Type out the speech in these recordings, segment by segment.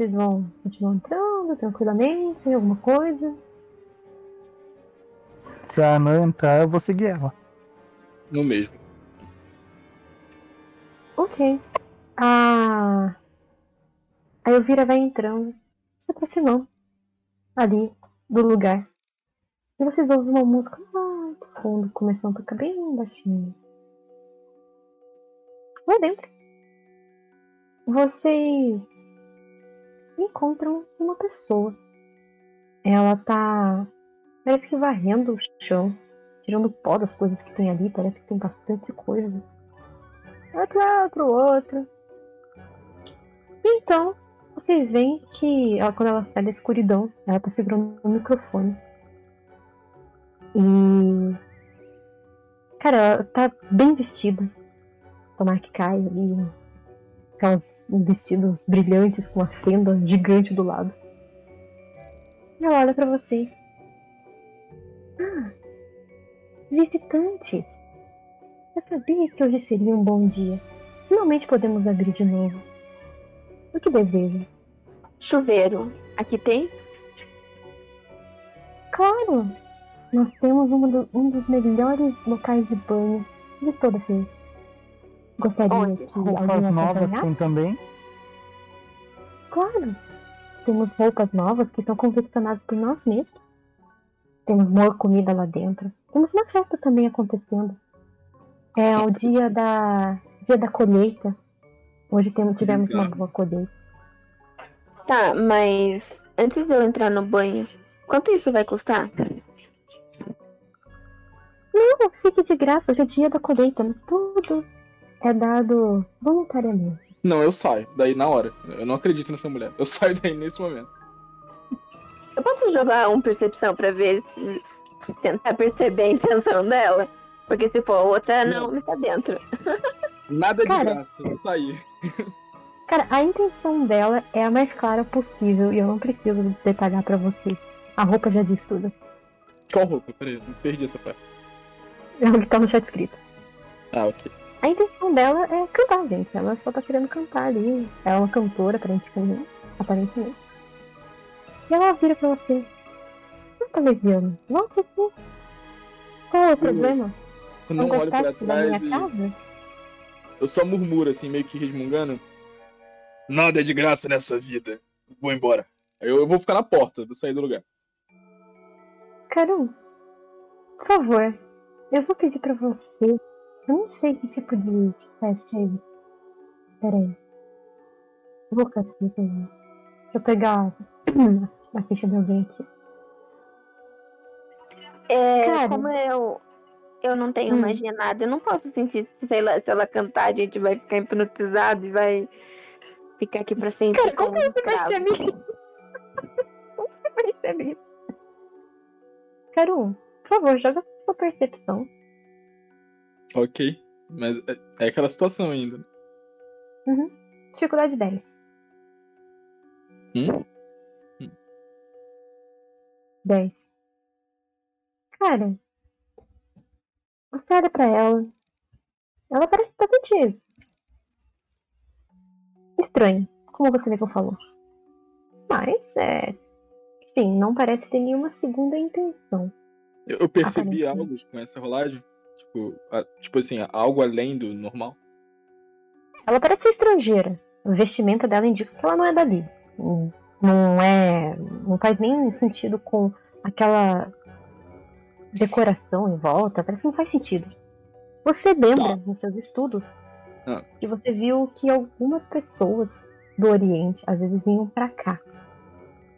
Vocês vão continuar entrando tranquilamente, sem alguma coisa? Se a Ana entrar, eu vou seguir ela. No mesmo. Ok. A. A Elvira vai entrando, se aproximando ali do lugar. E vocês ouvem uma música lá no fundo, começando a tocar bem baixinho. Lá dentro, vocês encontram uma pessoa. Ela tá. Parece que varrendo o chão, tirando pó das coisas que tem ali. Parece que tem bastante coisa. Outro lá, pro outro. Então, vocês veem que ela, quando ela sai da escuridão, ela tá segurando o microfone. E. Cara, ela tá bem vestida. Tomar que cai ali. Aquelas vestidos brilhantes com a fenda gigante do lado. E ela olha pra vocês. Ah! Visitantes! Eu sabia que hoje seria um bom dia. Finalmente podemos abrir de novo. O que deseja? Chuveiro. Aqui tem? Claro! Nós temos um, do- um dos melhores locais de banho de toda a vez. Gostaria Onde? que Roupas novas tem também. Claro! Temos roupas novas que são confeccionadas por nós mesmos. Temos boa comida lá dentro. Temos uma festa também acontecendo. É o dia da dia da colheita. Hoje temos, tivemos uma Exato. boa colheita. Tá, mas antes de eu entrar no banho, quanto isso vai custar? Não, fique de graça, hoje é dia da colheita. Tudo é dado voluntariamente. Não, eu saio. Daí na hora. Eu não acredito nessa mulher. Eu saio daí nesse momento. Eu posso jogar um percepção pra ver se tentar perceber a intenção dela? Porque se for outra, não, não tá dentro. Nada de Cara. graça. Eu saí. Cara, a intenção dela é a mais clara possível e eu não preciso detalhar pra vocês. A roupa já diz tudo. Qual roupa? Peraí, eu perdi essa parte. É o que tá no chat escrito. Ah, ok. A intenção dela é cantar, gente. Ela só tá querendo cantar ali. Ela é uma cantora, aparentemente. aparentemente. E ela vira pra você. Não tá leviano. Volte aqui. Qual é o problema? Eu não olho pra trás e casa? eu só murmuro assim, meio que resmungando. Nada é de graça nessa vida. Vou embora. Eu, eu vou ficar na porta, vou sair do lugar. Carum, por favor, eu vou pedir pra você. Eu não sei que tipo de teste é esse. Pera aí. Eu vou também. Deixa eu pegar a ficha de alguém aqui. É, Cara. como eu, eu não tenho Hum. magia nada, eu não posso sentir, sei lá, se ela cantar, a gente vai ficar hipnotizado e vai ficar aqui pra sempre. Cara, como você percebe isso? Como você percebe isso? Carum, por favor, joga sua percepção. Ok. Mas é, é aquela situação ainda. né? Dificuldade 10. Hum? 10. Cara, você olha pra ela. Ela parece bastante estranha, como você mesmo falou. Mas, é. Sim, não parece ter nenhuma segunda intenção. Eu, eu percebi algo com essa rolagem. Tipo, a- tipo assim, algo além do normal. Ela parece ser estrangeira. O vestimenta dela indica que ela não é dali. Hum, Não é. Não faz nem sentido com aquela decoração em volta. Parece que não faz sentido. Você lembra, nos seus estudos, Ah. que você viu que algumas pessoas do Oriente às vezes vinham pra cá.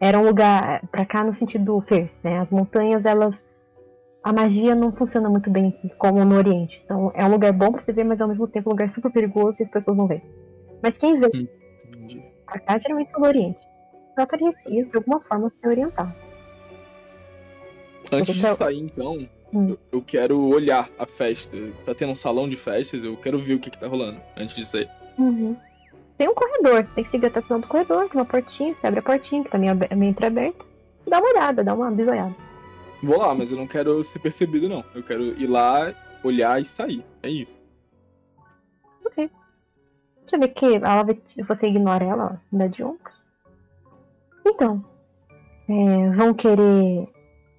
Era um lugar. pra cá no sentido Fierce, né? As montanhas, elas. A magia não funciona muito bem aqui, como no Oriente. Então é um lugar bom pra você ver, mas ao mesmo tempo é um lugar super perigoso e as pessoas não veem. Mas quem vê Entendi. pra cá geralmente são do Oriente. Ela parecia, de alguma forma, se orientar. Antes de Então- sair, então, Hum. eu, eu quero olhar a festa. Tá tendo um salão de festas, eu quero ver o que, que tá rolando antes de sair. Tem um corredor, você tem que seguir até o final do corredor, tem uma portinha, você abre a portinha, que tá meio, abe- meio entreaberta. Dá uma olhada, dá uma bisoiada. Vou lá, mas eu não quero ser percebido, não. Eu quero ir lá, olhar e sair. É isso. Ok. Você vê que ela você ignora ela, ó, dá de ombros. Então, é, vão querer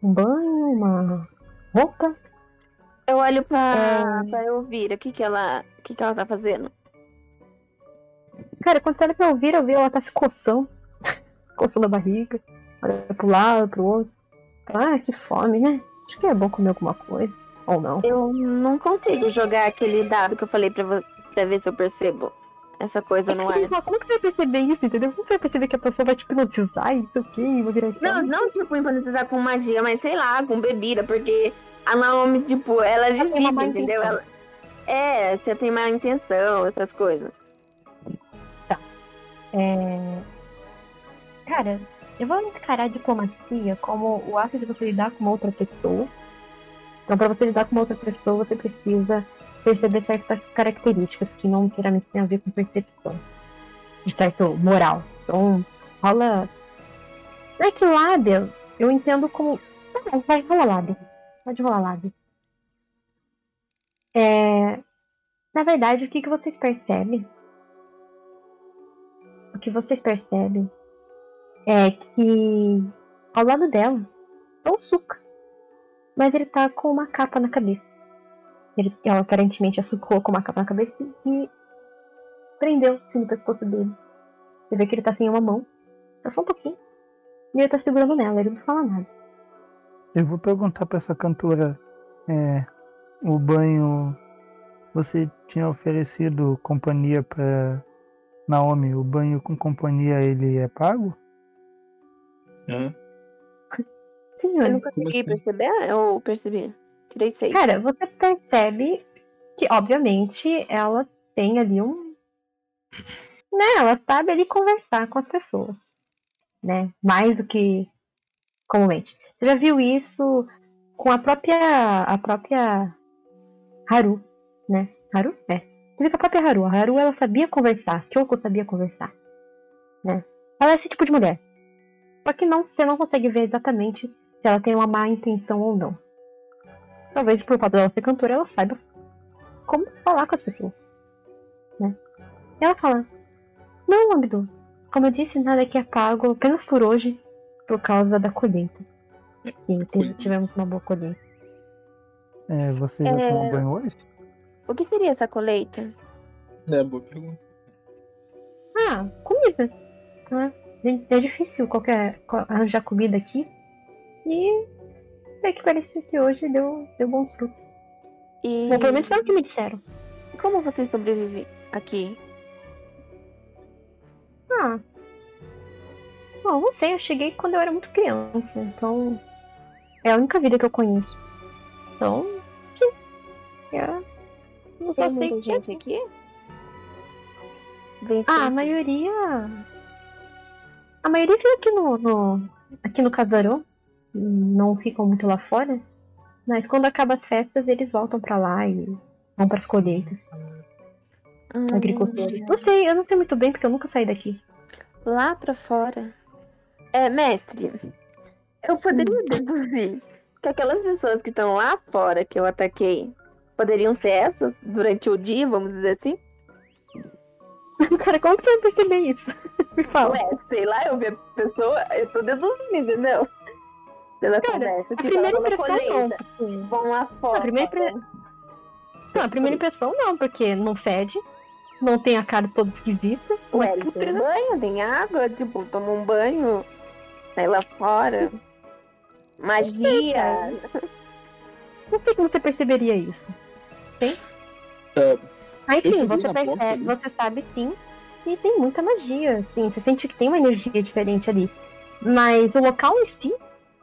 um banho, uma roupa? Eu olho pra, É. pra Elvira. O que que ela, o que que ela tá fazendo? Cara, quando você olha pra ouvir, eu vi ela tá se coçando. coçando a barriga. Olha pro lado, pro outro. Ah, que fome, né? Acho que é bom comer alguma coisa. Ou não. Eu não consigo jogar aquele dado que eu falei pra, pra ver se eu percebo essa coisa no ar. Mas Como que você vai perceber isso, entendeu? Como você vai perceber que a pessoa vai te hipnotizar e isso aqui, vai virar Não, não tipo hipnotizar com magia, mas sei lá, com bebida, porque a Naomi, tipo, ela é má vivida, entendeu? Ela... É, você tem má intenção, essas coisas. É... Cara, eu vou encarar a diplomacia como o ato de você lidar com outra pessoa. Então, para você lidar com outra pessoa, você precisa perceber certas características que não necessariamente têm a ver com percepção. De certo moral. Então, rola. Não é que lábia, eu entendo como. Tá bom, vai, rola lábia. Pode rolar lábia. É... Na verdade, o que, que vocês percebem o que vocês percebem é que ao lado dela é o Suka. Mas ele tá com uma capa na cabeça. Ele, ela aparentemente a Suka colocou uma capa na cabeça e prendeu assim, no pescoço dele. Você vê que ele tá sem uma mão. Tá só um pouquinho. E ele tá segurando nela, ele não fala nada. Eu vou perguntar pra essa cantora. É, o banho. Você tinha oferecido companhia pra Naomi. O banho com companhia ele é pago? Hã? Senhor, Eu não consegui assim? perceber, eu percebi. Tirei seis. Cara, você percebe que, obviamente, ela tem ali um. Né? Ela sabe ali conversar com as pessoas. Né? Mais do que comumente. Você já viu isso com a própria. A própria Haru, né? Haru? É. Você viu com a própria Haru. A Haru, ela sabia conversar. Kyoko sabia conversar. Né? Ela é esse tipo de mulher. Só que não, você não consegue ver exatamente se ela tem uma má intenção ou não. Talvez por fato dela ser cantora, ela saiba como falar com as pessoas. Né? E ela fala: Não, Abdu, como eu disse, nada aqui é pago apenas por hoje, por causa da colheita. E tivemos uma boa colheita. É, você já É. tomou banho hoje? O que seria essa colheita? É, boa pergunta. Ah, comida. Né? É difícil qualquer arranjar comida aqui. E é que parece que hoje deu, deu bons frutos. E Bom, pelo menos foi o que me disseram. como vocês sobrevivem aqui? Ah. Bom, não sei, eu cheguei quando eu era muito criança, então. É a única vida que eu conheço. Então, sim. Eu não só Tem sei muita é gente aqui? Vem Ah, a maioria. A maioria fica aqui no, no. aqui no casarão. Não ficam muito lá fora. Mas quando acabam as festas, eles voltam pra lá e vão pras colheitas. Hum, Agricultores. Não sei, eu não sei muito bem porque eu nunca saí daqui. Lá pra fora. É, mestre, eu poderia deduzir que aquelas pessoas que estão lá fora que eu ataquei poderiam ser essas durante o dia, vamos dizer assim? Cara, como que você vai perceber isso? Me fala. Ué, sei lá, eu vi a pessoa, eu tô deduzindo, entendeu? Pela Cara, conversa. A Tipo, primeira impressão não. colheita. porque- Vão lá fora. A primeira impre- Não, a primeira impressão não, porque não fede, não tem a cara toda esquisita. Ué, é ele putre, tem né? banho, tem água, tipo, toma um banho, sai lá fora. Magia. Não sei como você perceberia isso. Sim? É, Aí eu sim, você percebe, ali. você sabe sim que tem muita magia, assim, você sente que tem uma energia diferente ali. Mas o local em si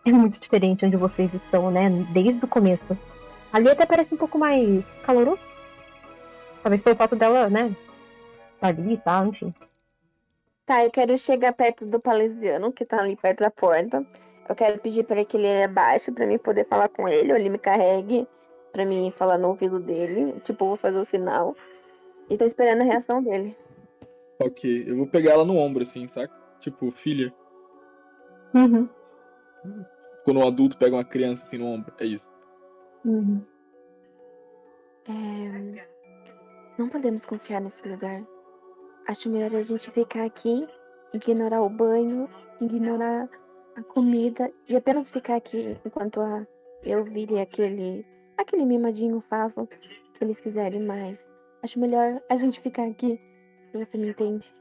é muito diferente onde vocês estão, né? Desde o começo. Ali até parece um pouco mais caloroso. Talvez pelo fato dela, né? Tá ali e tal, enfim. Tá, eu quero chegar perto do palesiano, que tá ali perto da porta. Eu quero pedir pra que ele abaixe pra mim poder falar com ele, ou ele me carregue pra mim falar no ouvido dele. Tipo, vou fazer o sinal. E tô esperando a reação dele. ok. Eu vou pegar ela no ombro, assim, saca? Tipo, filha. Uhum. Quando um adulto pega uma criança assim no ombro. É isso. Uhum. É... Não podemos confiar nesse lugar. Acho melhor a gente ficar aqui ignorar o banho, ignorar a comida e apenas ficar aqui enquanto a Elvira e aquele, aquele mimadinho façam o que eles quiserem mais. Acho melhor a gente ficar aqui, você me entende.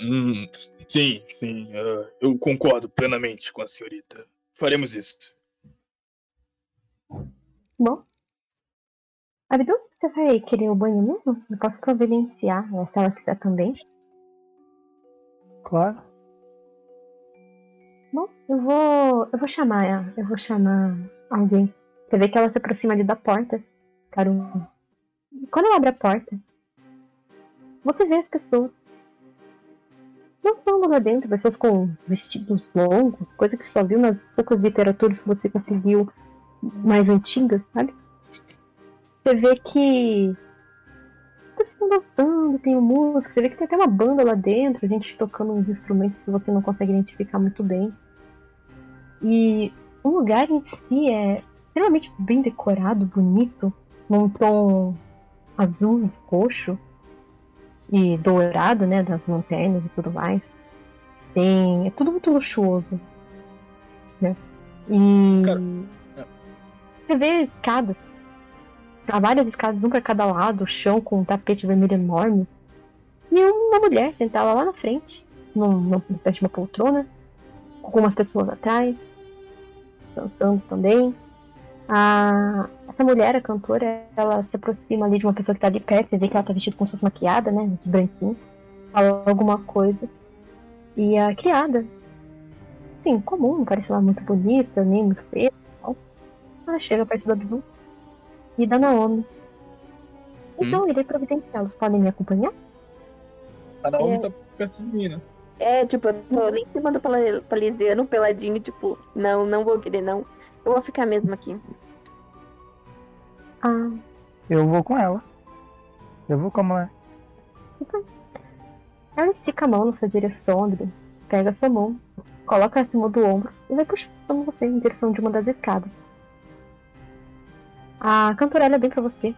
Hum, sim, sim. uh, eu concordo plenamente com a senhorita. Faremos isso. Bom. Abdu, você vai querer o banho mesmo? Eu posso providenciar, né, se ela quiser também. Claro. Bom, eu vou. Eu vou chamar ela. Eu vou chamar alguém. Você vê que ela se aproxima ali da porta. Cara, um- Quando ela abre a porta, você vê as pessoas. Não estão lá dentro, pessoas com vestidos longos, coisa que só viu nas poucas literaturas que você conseguiu mais antigas, sabe? Você vê que as pessoas estão dançando, tem música, você vê que tem até uma banda lá dentro, a gente tocando uns instrumentos que você não consegue identificar muito bem. E o lugar em si é extremamente bem decorado, bonito, num tom azul e roxo e dourado, né, das lanternas e tudo mais. Tem, é tudo muito luxuoso, né? E Cara, é. você vê escadas, há várias escadas, um para cada lado, o chão com um tapete vermelho enorme e uma mulher sentada lá na frente, num- numa espécie de uma poltrona, com algumas pessoas atrás, dançando também. A, essa mulher, a cantora, ela se aproxima ali de uma pessoa que tá ali perto, você vê que ela tá vestida como se fosse maquiada, né? De branquinho. Fala alguma coisa. E a criada, sim, comum, não parece lá muito bonita, nem muito feia. e tal. Ela chega perto da Dudu e da Naomi. Então, irei providenciá-los. Podem me acompanhar? A Naomi É. tá perto de mim, né? É, tipo, eu tô ali em cima do palisiano, peladinho, tipo, não, não vou querer, não. Eu vou ficar mesmo aqui. Ah, Eu vou com ela. Eu vou com a mulher. Ela estica a mão na sua direção, André. Pega a sua mão, coloca acima do ombro e vai puxando você em direção de uma das escadas. A cantora olha bem pra você.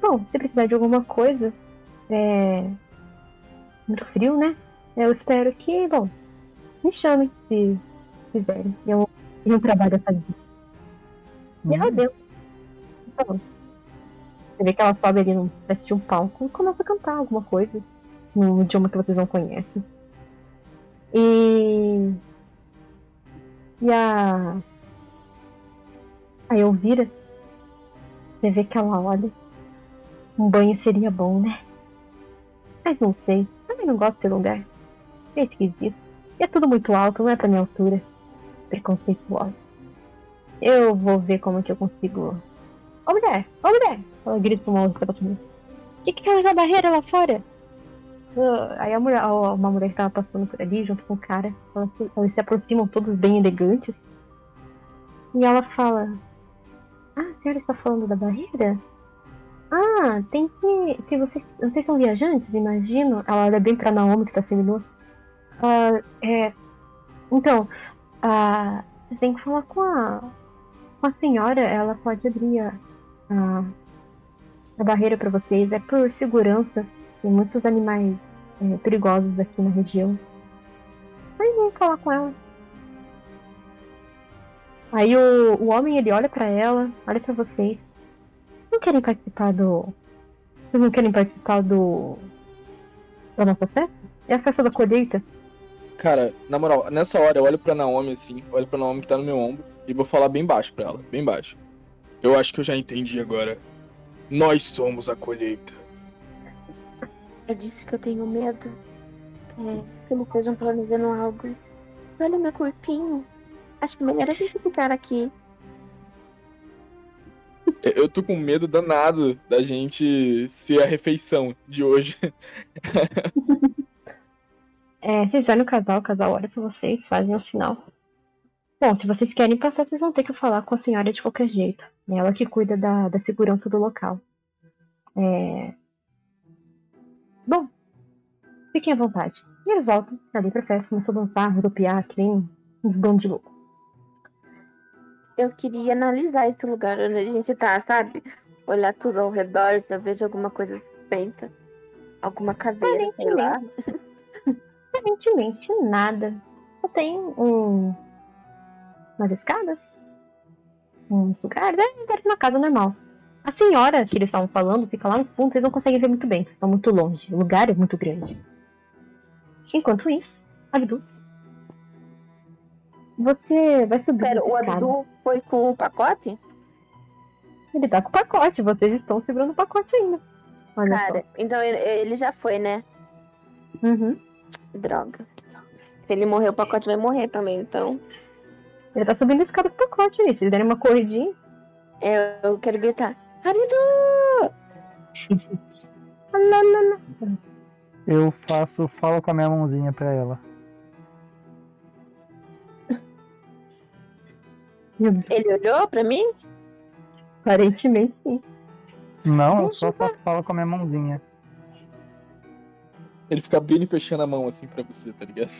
Bom, se precisar de alguma coisa, é. Muito frio, né? Eu espero que, bom, me chamem se quiserem. Eu, eu trabalho essa vida. E ela deu. Então, você vê que ela sobe ali num espécie de um palco e começa a cantar alguma coisa no idioma que vocês não conhecem. E. E a. A Elvira. Você vê que ela olha. Um banho seria bom, né? Mas não sei. Também não gosto desse lugar. É esquisito. E é tudo muito alto, não é pra minha altura. Preconceituosa. Eu vou ver como que eu consigo. Ô mulher! Ô mulher! Ela grita pra uma outra pessoa. O que que tem na barreira lá fora? Ah, aí a mulher, uma mulher que tava passando por ali junto com o cara, elas se, elas se aproximam todos bem elegantes. E ela fala: Ah, a senhora está falando da barreira? Ah, tem que. Se vocês. Vocês são viajantes, imagino. Ela olha bem pra Naomi que tá sendo nua. Ah, é. Então, ah, vocês têm que falar com a. Com a senhora, ela pode abrir a. a, a barreira pra vocês. É por segurança. Tem muitos animais é, perigosos aqui na região. Aí vem falar com ela. Aí o, o homem ele olha pra ela, olha pra vocês. Não querem participar do. Vocês não querem participar do. da nossa festa? É a festa da colheita? Cara, na moral, nessa hora eu olho pra Naomi assim, olho pra Naomi que tá no meu ombro e vou falar bem baixo pra ela, bem baixo. Eu acho que eu já entendi agora. Nós somos a colheita. É disso que eu tenho medo. É, que eles estejam planejando algo. Olha meu corpinho. Acho melhor a gente ficar aqui. Eu- Eu tô com medo danado da gente ser a refeição de hoje. É, vocês olham o casal, o casal olha pra vocês, fazem um sinal. Bom, se vocês querem passar, vocês vão ter que falar com a senhora de qualquer jeito. É ela que cuida da, da segurança do local. É... Bom, fiquem à vontade. E eles voltam ali pra festa, começam a dançar, rodopiar, que nem uns bandos de louco. Eu queria analisar esse lugar onde a gente tá, sabe? Olhar tudo ao redor, se eu vejo alguma coisa suspeita. Alguma caveira, sei lá. Aparentemente nada. Só tem um. umas escadas. Uns lugares. É, perto de uma casa normal. A senhora que eles estavam falando fica lá no fundo, vocês não conseguem ver muito bem, vocês estão muito longe. O lugar é muito grande. Enquanto isso, Abdu. Você vai subir. Pera, o. Abdu foi com o pacote? Ele tá com o pacote, vocês estão segurando o pacote ainda. Olha Cara, então ele, já foi, né? só. Uhum. Droga. Se ele morrer, o pacote vai morrer também, então. Ele tá subindo a escada com o pacote aí. Se eles derem uma corridinha. Eu, eu quero gritar. Lalalala. Eu faço, falo com a minha mãozinha pra ela. Ele olhou pra mim? Não, Aparentemente sim. eu Deixa só eu faço, falo com a minha mãozinha. Ele fica abrindo e fechando a mão assim pra você, tá ligado?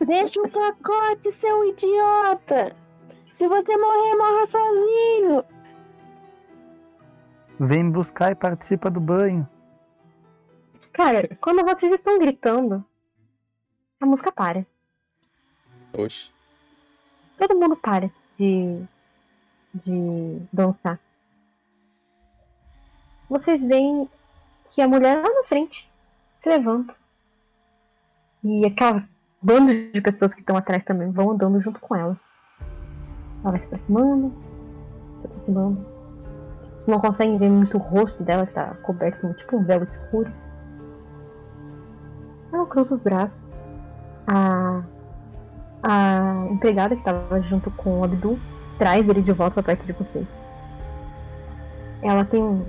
Deixa o pacote, seu idiota! Se você morrer, morra sozinho! Vem me buscar e participa do banho. Cara, quando vocês estão gritando, a música para. Oxe. Todo mundo para de, de dançar. Vocês veem que a mulher lá na frente se levanta. E aquela bando de pessoas que estão atrás também vão andando junto com ela. Ela vai se aproximando, se aproximando. Vocês não conseguem ver muito o rosto dela, que tá coberto com tipo um véu escuro. Ela cruza os braços. A a empregada que estava junto com o Abdul traz ele de volta pra perto de você. Ela tem um,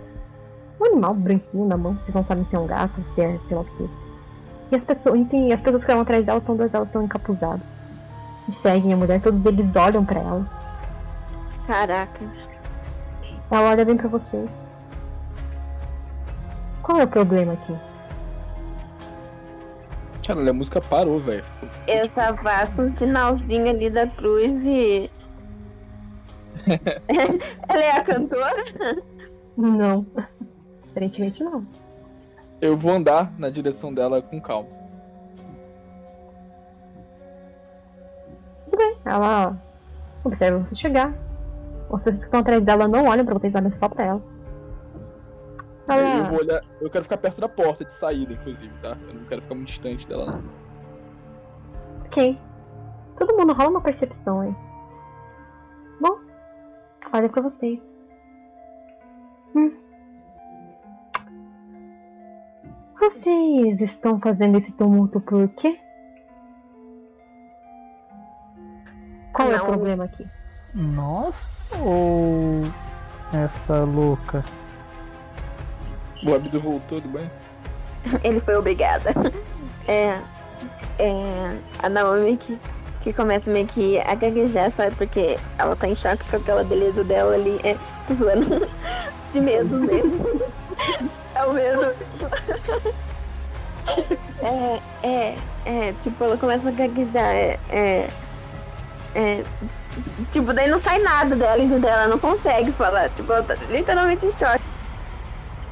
um animal branquinho na mão, vocês não sabem se é um gato, se é sei lá o que. E as pessoas, e tem- as pessoas que estão atrás dela, todas elas estão encapuzadas. E seguem a mulher, todos eles olham pra ela. Caraca. Ela olha bem pra você. Qual é o problema aqui? Cara, a música parou, velho. Eu tipo, só faço um sinalzinho ali da cruz e. Ela é a cantora? Não. Aparentemente não. Eu vou andar na direção dela com calma. Tudo bem. Ela observa você chegar. As pessoas que estão atrás dela não olham pra vocês, olham só pra ela. Aí Ela, Eu vou olhar. Eu quero ficar perto da porta de saída, inclusive, tá? Eu não quero ficar muito distante dela, não. ok. Todo mundo rola uma percepção aí. Bom, olha pra vocês. Hum. Vocês estão fazendo esse tumulto por quê? Qual é Não. o problema aqui? Nós ou essa louca? O Abdu voltou do banho? Ele foi obrigada. É. É. A Naomi que, que começa meio que a gaguejar, sabe? Porque ela tá em choque com aquela beleza dela ali. É. Tô zoando. De medo mesmo. É o medo. É, é, é. Tipo, ela começa a gaguejar. É. É. é tipo, daí não sai nada dela, entendeu? Ela não consegue falar. Tipo, ela tá literalmente em choque.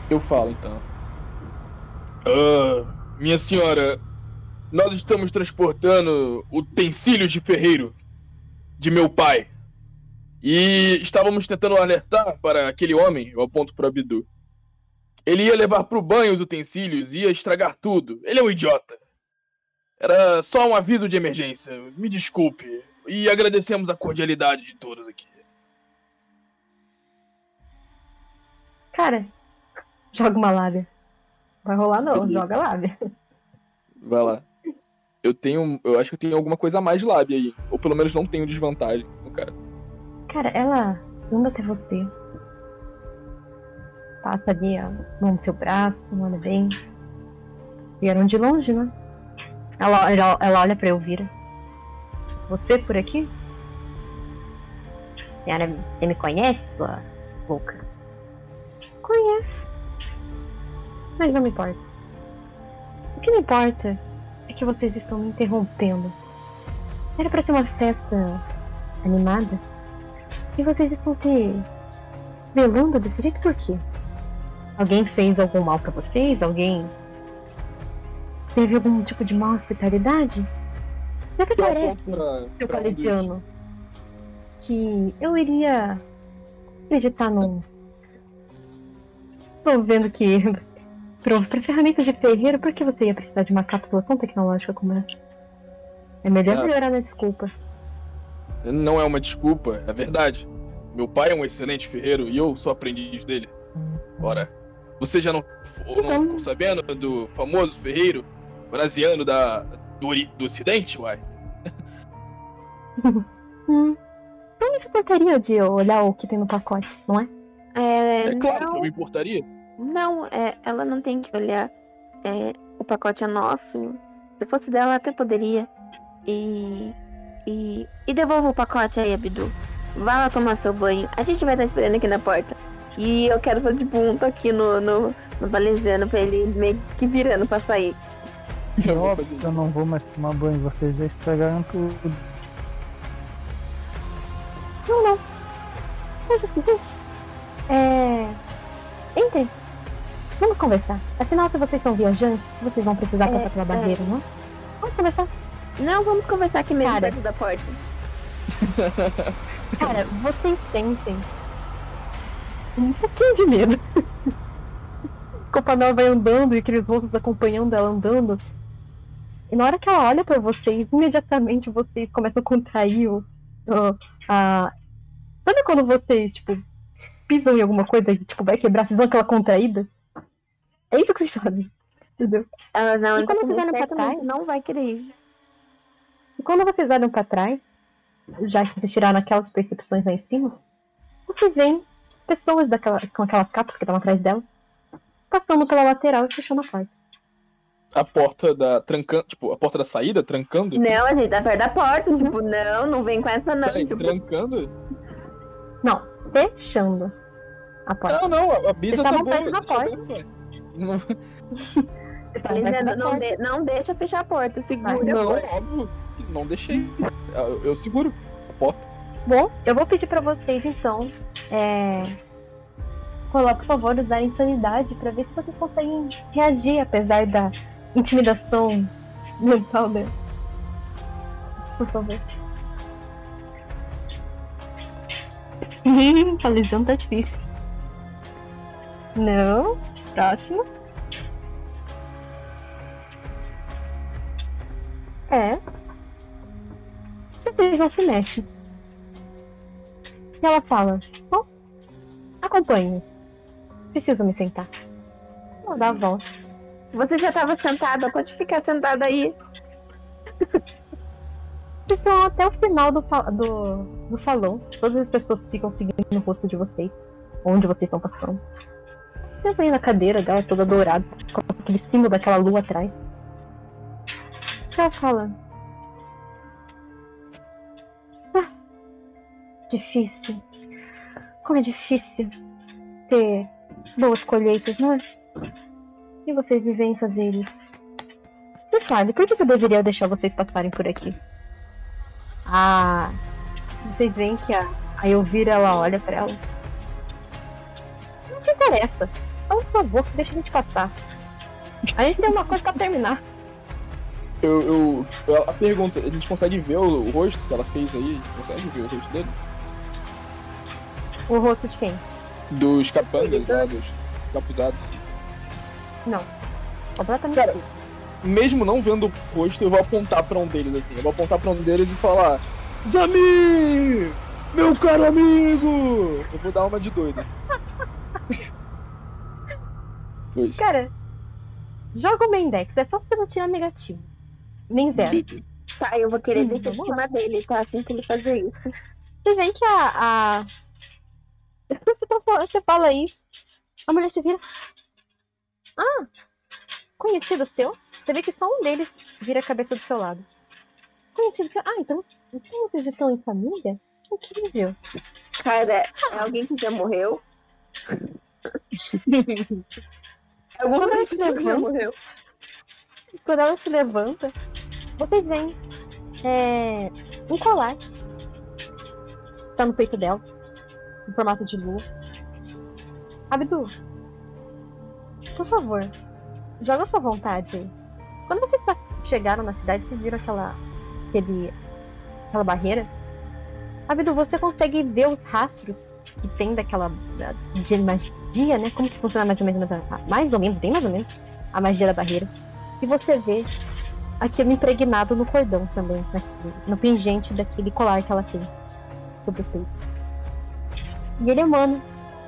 Eu falo então. Ah, minha senhora, nós estamos transportando utensílios de ferreiro de meu pai. E estávamos tentando alertar para aquele homem, eu aponto para Abdu. Ele ia levar para o banho os utensílios, ia estragar tudo. Ele é um idiota. Era só um aviso de emergência. Me desculpe. E agradecemos a cordialidade de todos aqui. Cara, joga uma lábia. Vai rolar não, Beleza. joga lábia. Vai lá. Eu tenho. Eu acho que eu tenho alguma coisa a mais de lábia aí. Ou pelo menos não tenho desvantagem no cara. Cara, ela anda até você. Passa ali a mão no seu braço, olha bem. Vieram de longe, né? Ela, ela, ela olha pra Elvira. Você por aqui? Senhora, você me conhece, sua louca? Conheço. Mas não me importa. O que me importa é que vocês estão me interrompendo. Era pra ser uma festa animada. E vocês estão se velando desse jeito por quê? Alguém fez algum mal pra vocês? Alguém teve algum tipo de má hospitalidade? Já que Eu parece, pra, seu pra um que eu iria acreditar num. Tô vendo que para ferramentas de ferreiro, por que você ia precisar de uma cápsula tão tecnológica como essa? É melhor Ah. melhorar na desculpa. Não é uma desculpa, é verdade. Meu pai é um excelente ferreiro e eu sou aprendiz dele. Ora, você já não, ou não ficou sabendo do famoso ferreiro brasileiro da, do, do ocidente, uai? Hum. Não me suportaria de eu olhar o que tem no pacote, não é? É, É claro não, que eu me importaria. não é, ela não tem que olhar. é, o pacote é nosso. Se fosse dela, até poderia. E. E. E devolva o pacote aí, Abdu. Vá lá tomar seu banho. A gente vai estar esperando aqui na porta. E eu quero fazer tipo um toque no, no, no balizando pra ele meio que virando pra sair. Vou fazer que eu não vou mais tomar banho, vocês já estragaram tudo. Não, não. Mas o seguinte. É. Entrem. Vamos conversar. Afinal, se vocês são viajantes, vocês vão precisar É, passar pela é. barreira, não? Vamos conversar. Não, vamos conversar aqui mesmo Cara. perto da porta. Cara, vocês sentem um pouquinho de medo. O Pamela vai andando e aqueles rostos acompanhando ela andando. E na hora que ela olha pra vocês, imediatamente vocês começam a contrair o, o- a. Sabe quando vocês, tipo, pisam em alguma coisa e tipo, vai quebrar, vocês dão aquela contraída? É isso que vocês fazem. Entendeu? Ela não, E quando vocês olham pra trás? não vai querer. E quando vocês olham pra trás, já que vocês tiraram aquelas percepções lá em cima, vocês veem pessoas daquela, com aquelas capas que estavam atrás dela, passando pela lateral e fechando a porta. a porta da trancando, tipo, a porta da saída trancando. Não, a gente tá perto da porta. Tipo, não, não vem com essa não. Peraí, Tipo, trancando? Não, fechando a porta. Não, não, a, Bisa tá boa. perto da deixa porta. ué. Não, Tá não, de- não deixa fechar a porta. Segura a não, óbvio. Não deixei. Eu, eu seguro a porta. Bom, eu vou pedir pra vocês então, é... rolar, por favor, usar insanidade pra ver se vocês conseguem reagir apesar da intimidação mental dela. Por favor. Hum, a lesão tá difícil. Não. Próximo. É. Vocês não se mexem. E ela fala: Bom, acompanhe-nos. Preciso me sentar. Vou dar a volta. Você já tava sentada, pode ficar sentada aí. Vão até o final do, do, do salão. Todas as pessoas ficam seguindo o rosto de vocês. Onde vocês estão passando. Vocês vêm na cadeira dela, toda dourada, com aquele símbolo daquela lua atrás. Ela fala. Difícil. Como é difícil ter boas colheitas, não é? E vocês vivem fazer isso. Me fale, por que que eu deveria deixar vocês passarem por aqui? Ah, vocês veem que a, a Elvira ela olha pra ela. Não te interessa. Por favor, deixa a gente passar. A gente tem uma coisa pra terminar. Eu, eu, a pergunta, a gente consegue ver o, o rosto que ela fez aí? Consegue ver o rosto dele? O rosto de quem? Dos capangas lá, dos capuzados. Completamente. Cara, Mesmo não vendo o rosto, eu vou apontar pra um deles assim. Eu vou apontar pra um deles e falar: Zami! Meu caro amigo! Eu vou dar uma de doido. Pois. Cara, joga o Mendex. É só você não tirar negativo. Nem zero. Tá, eu vou querer Hum, descer em cima dele, tá? Assim que ele fazer isso. Você vê que a. a... Você, tá falando- você fala isso. A mulher se vira. Ah! Conhecido seu? Você vê que só um deles vira a cabeça do seu lado. Conhecido seu. Ah, então, então vocês estão em família? Que incrível. Cara, é alguém que já morreu? Alguma pessoa que já levanta- morreu. Quando ela se levanta, vocês veem é, um colar. Tá no peito dela. Em formato de lua. Abdu. Por favor, joga sua vontade. Quando vocês chegaram na cidade, vocês viram aquela. Aquele, aquela barreira. Abdu, você consegue ver os rastros que tem daquela. da- de magia, né? Como que funciona mais ou menos mais ou menos, bem mais ou menos, a magia da barreira. E você vê aquilo impregnado no cordão também, no pingente daquele colar que ela tem sobre os peitos. E ele emana.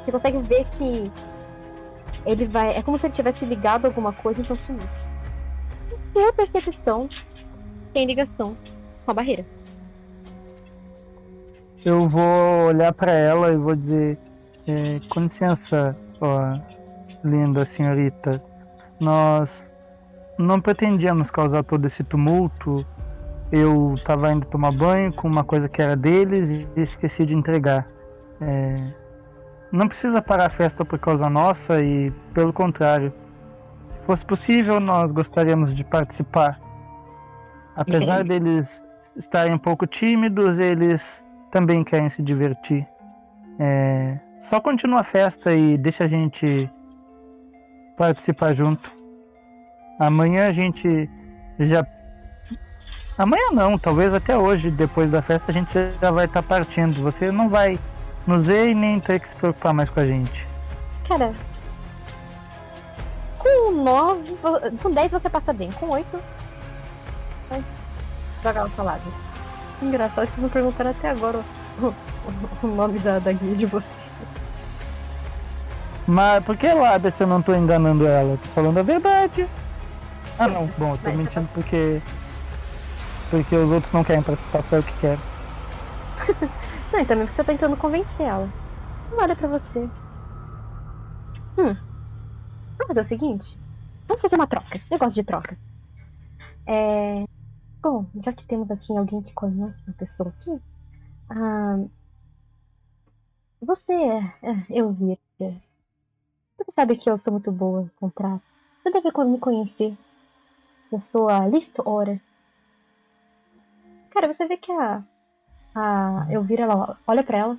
Você consegue ver que ele vai. É como se ele tivesse ligado a alguma coisa, então sumiu. Sua percepção tem ligação com a barreira. Eu vou olhar pra ela e vou dizer: é, Com licença, ó, linda senhorita. Nós não pretendíamos causar todo esse tumulto. Eu tava indo tomar banho com uma coisa que era deles e esqueci de entregar. É, não precisa parar a festa por causa nossa e, pelo contrário, se fosse possível, nós gostaríamos de participar. Apesar deles estarem um pouco tímidos, eles também querem se divertir. É, só continua a festa e deixa a gente participar junto. Amanhã a gente já. Amanhã não, talvez até hoje, depois da festa, a gente já vai estar partindo. Você não vai nos ver e nem ter que se preocupar mais com a gente. Cara. Com 9. Com 10 você passa bem. Com 8. Vai jogar uma salada. Engraçado que não perguntaram até agora o, o- o nome da, da guia de você. Mas por que Lábia se eu não tô enganando ela? Tô falando a verdade. Ah não, bom, eu tô Vai, mentindo porque. Porque os outros não querem participar, só eu que quero. Não, e também porque você tá tentando convencer ela. Não olha pra você. Hum. Vamos fazer o seguinte? Vamos fazer uma troca. Negócio de troca. É. Bom, já que temos aqui alguém que conhece uma pessoa aqui. Ah, você, é, eu vi. Você sabe que eu sou muito boa com tratos. Você deve me conhecer. Eu sou a Listo Ora. Cara, você vê que a, a Elvira, ela olha pra ela.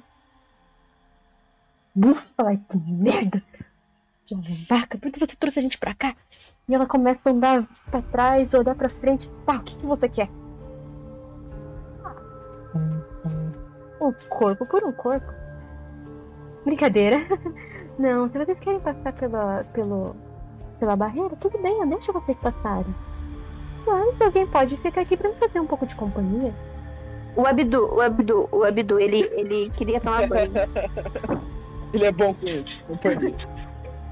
Bufa, ela que merda! Sua vaca, por que você trouxe a gente pra cá? E ela começa a andar pra trás, olhar pra frente. Tá, o que, que você quer? Um corpo por um corpo. Brincadeira. Não, se vocês querem passar pela, pelo, pela barreira, tudo bem, eu deixo vocês passarem. Mas alguém pode ficar aqui pra me fazer um pouco de companhia. O Abdu, o Abdu, o Abdu, ele, ele queria tomar banho. Ele é bom com isso, companhia.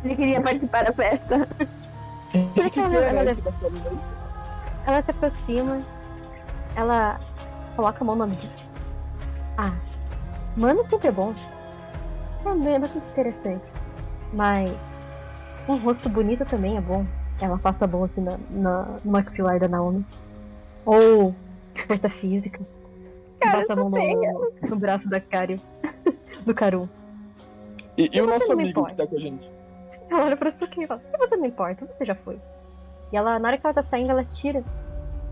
Ele queria participar da festa. Que, ela- que é ela- né? Ela se aproxima, ela coloca a mão no amigo. Ah, mano sempre é bom. É bem- bastante interessante. Mas um rosto bonito também é bom. Ela passa a mão assim na, na, no maxilar da Naomi. Ou força física. Cara, a eu mão no, no braço da Cario. do Caru. E, e o nosso amigo que tá com a gente? Ela olha pra Suki e fala, você não importa, você já foi. E ela, na hora que ela tá saindo, ela tira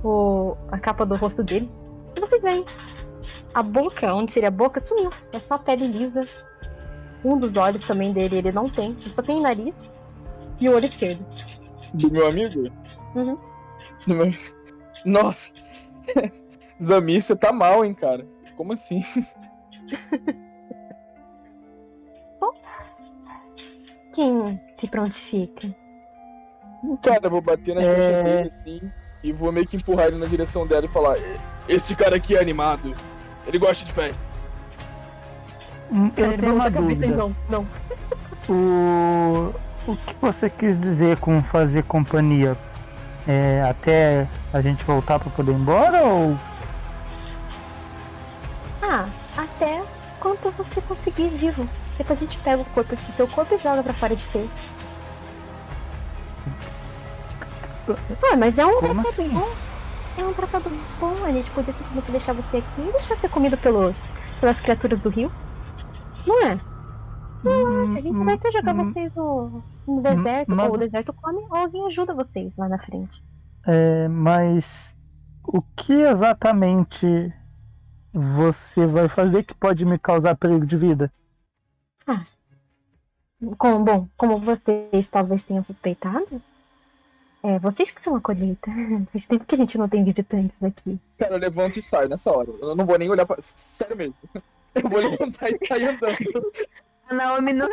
o, a capa do rosto dele. E vocês veem. A boca, onde seria a boca, sumiu. É só pele lisa. Um dos olhos também dele, ele não tem. Ele só tem nariz e o olho esquerdo. Do meu amigo? Uhum. Do meu... Nossa! Zamir, você tá mal, hein, cara? Como assim? Quem se prontifica? Cara, eu vou bater nas É. costas dele assim e vou meio que empurrar ele na direção dela e falar: Esse cara aqui é animado. Ele gosta de festas. Hum, Eu Ele tenho uma dúvida. Não, não. O, o que você quis dizer com fazer companhia? É, até a gente voltar pra poder ir embora ou Ah, até quanto você conseguir vivo. Depois a gente pega o corpo, esse seu corpo e joga pra fora de feio. Ah, mas é um Como tratado assim? bom. É um tratado bom. A gente podia simplesmente deixar você aqui e deixar ser comido pelos, pelas criaturas do rio. Não é? A gente vai só jogar hum, vocês no, no deserto, mas- ou o deserto come, ou alguém ajuda vocês lá na frente. É, mas o que exatamente você vai fazer que pode me causar perigo de vida? Como, bom, como vocês talvez tenham suspeitado, É, vocês que são a colheita. Faz tempo que a gente não tem visitantes aqui. Cara, eu levanto e saio nessa hora. Eu não vou nem olhar pra. Sério mesmo. Eu vou levantar e sair andando. A Naomi, não,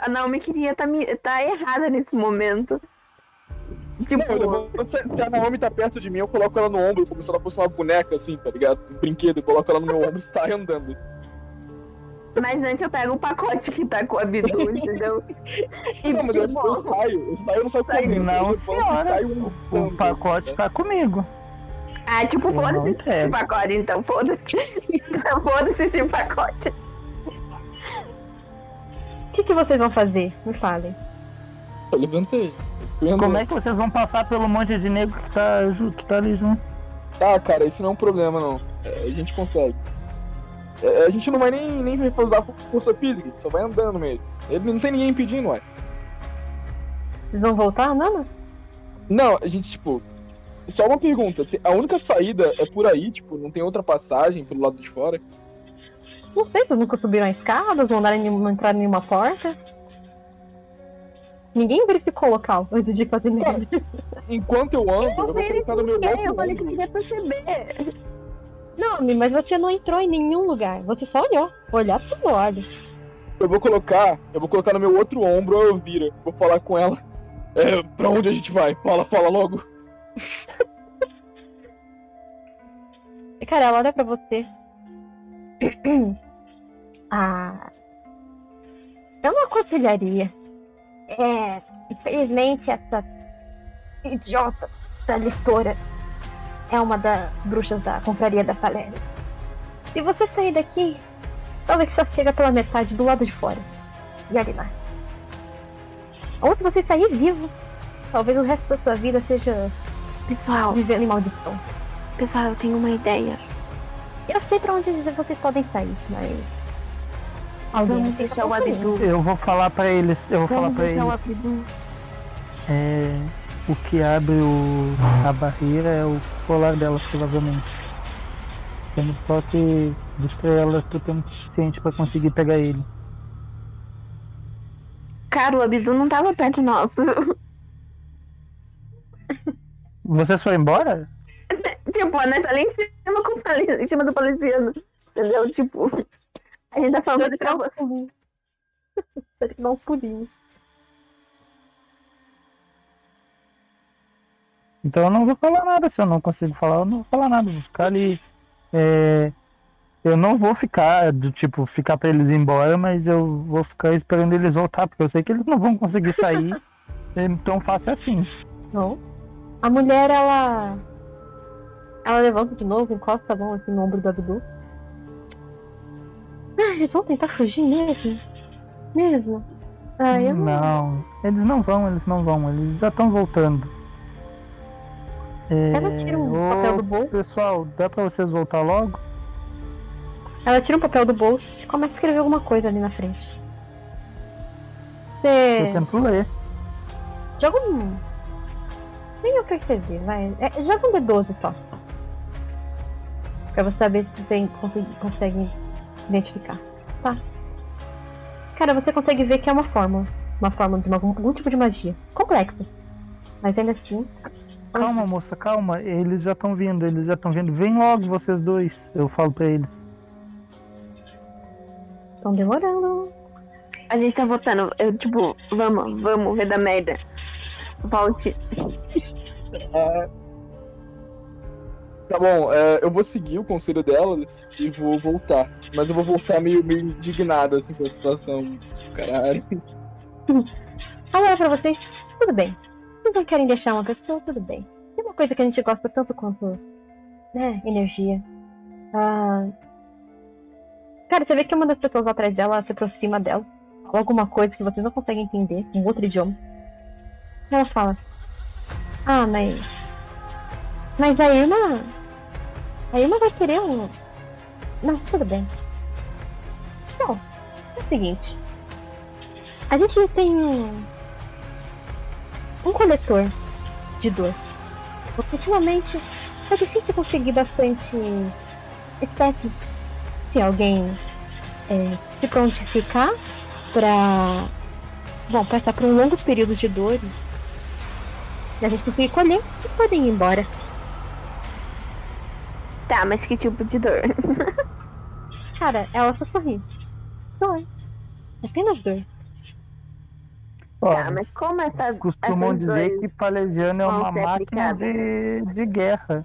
a Naomi queria estar tá, tá errada nesse momento. Tipo... Não, levanto, se a Naomi tá perto de mim, eu coloco ela no ombro, como se ela fosse uma boneca, assim, tá ligado? Um brinquedo, eu coloco ela no meu ombro e saio andando. Mas antes eu pego o pacote que tá com a Bidu, entendeu? E, não, mas tipo, eu, eu, saio, eu saio, eu não saio comigo. Não, senhora, saio o pacote assim, tá comigo. Ah, tipo, foda-se esse pacote, então, foda-se. Então, foda-se esse pacote. O que, que vocês vão fazer? Me falem. Eu levantei. Como é que vocês vão passar pelo monte de negro que tá, que tá ali junto? Ah, cara, isso não é um problema, não. É, a gente consegue. É, a gente não vai nem, nem usar força física, só vai andando mesmo. Ele não tem ninguém impedindo, ué. Vocês vão voltar andando? Não, a gente, tipo, só uma pergunta. A única saída é por aí, tipo, não tem outra passagem pelo lado de fora? Não sei, vocês nunca subiram escadas, não andaram em entrar em nenhuma porta? Ninguém verificou o local antes de fazer nada. Enquanto eu ando, eu, eu vou colocar no meu outro Eu falei que ninguém perceber. Não, mas você não entrou em nenhum lugar. Você só olhou. Olhar tudo olha. Eu vou colocar, eu vou colocar no meu outro ombro a Elvira. Vou falar com ela. É, pra onde a gente vai? Fala, fala logo. Cara, ela olha pra você. ah. Eu não aconselharia. É. Infelizmente, essa idiota da listora é uma das bruxas da Confraria da Faléria. Se você sair daqui, talvez só chega pela metade do lado de fora. E ali lá. Ou se você sair vivo, talvez o resto da sua vida seja Pessoal, vivendo em maldição. Pessoal, eu tenho uma ideia. Eu sei pra onde vocês podem sair, mas. Alguém Vamos deixar o Abdu. Eu vou falar pra eles. Eu vou Vamos falar pra eles. O Abdu. É, o que abre o, a barreira é o colar dela, provavelmente. Temos só que diz pra ela que eu tenho suficiente pra conseguir pegar ele. Cara, o Abdu não tava perto nosso. Vocês foram embora? tipo, a Ana tá ali em cima, com em cima do palestino. Entendeu? Tipo, a gente tá falando de dar uns pulinhos. Tem que dar uns pulinhos. Então eu não vou falar nada. Se eu não consigo falar, eu não vou falar nada. Vou ficar ali. É... Eu não vou ficar, do tipo, ficar pra eles ir embora, mas eu vou ficar esperando eles voltar, porque eu sei que eles não vão conseguir sair tão fácil assim. Não. A mulher, ela. Ela levanta de novo, encosta a mão assim no ombro do Abdu. Ah, eles vão tentar fugir mesmo? Mesmo? Ah, eu não... não, eles não vão, eles não vão, eles já estão voltando. É... Ela tira um Ô, papel do bolso. Pessoal, dá pra vocês voltar logo? Ela tira um papel do bolso e começa a escrever alguma coisa ali na frente. Você. Você tenta ler. Joga um nem eu percebi, vai. É, joga um D12 só. Pra você saber se você consegue, consegue identificar. Tá. Cara, você consegue ver que é uma fórmula. Uma fórmula de uma, algum tipo de magia. Complexa. Mas ainda assim. Calma, moça, calma. Eles já estão vindo, eles já estão vindo. Vem logo, vocês dois. Eu falo pra eles. Estão demorando. A gente tá voltando. Eu, tipo, vamos, vamos, ver da merda. Volte. É... Tá bom, é, eu vou seguir o conselho delas e vou voltar. Mas eu vou voltar meio, meio indignado assim com a situação. Caralho. Olha pra vocês, tudo bem. Vocês não querem deixar uma pessoa, tudo bem. Tem uma coisa que a gente gosta tanto quanto. né, energia. Ah. Cara, você vê que uma das pessoas atrás dela se aproxima dela. Fala alguma coisa que vocês não conseguem entender, um outro idioma. Ela fala: Ah, mas. Mas a Irma. A Irma vai querer um. Não, tudo bem. Bom, é o seguinte. A gente tem um. Um coletor de. Porque ultimamente é difícil conseguir bastante espécie. Se alguém é, se prontificar para bom, passar por longos períodos de dores Se a gente conseguir colher, vocês podem ir embora. Tá, mas que tipo de dor? Cara, ela só sorri. Dor. Apenas dor. Ó, Tá, mas como essa. costumam essas dizer que palesiano é uma máquina de, de guerra.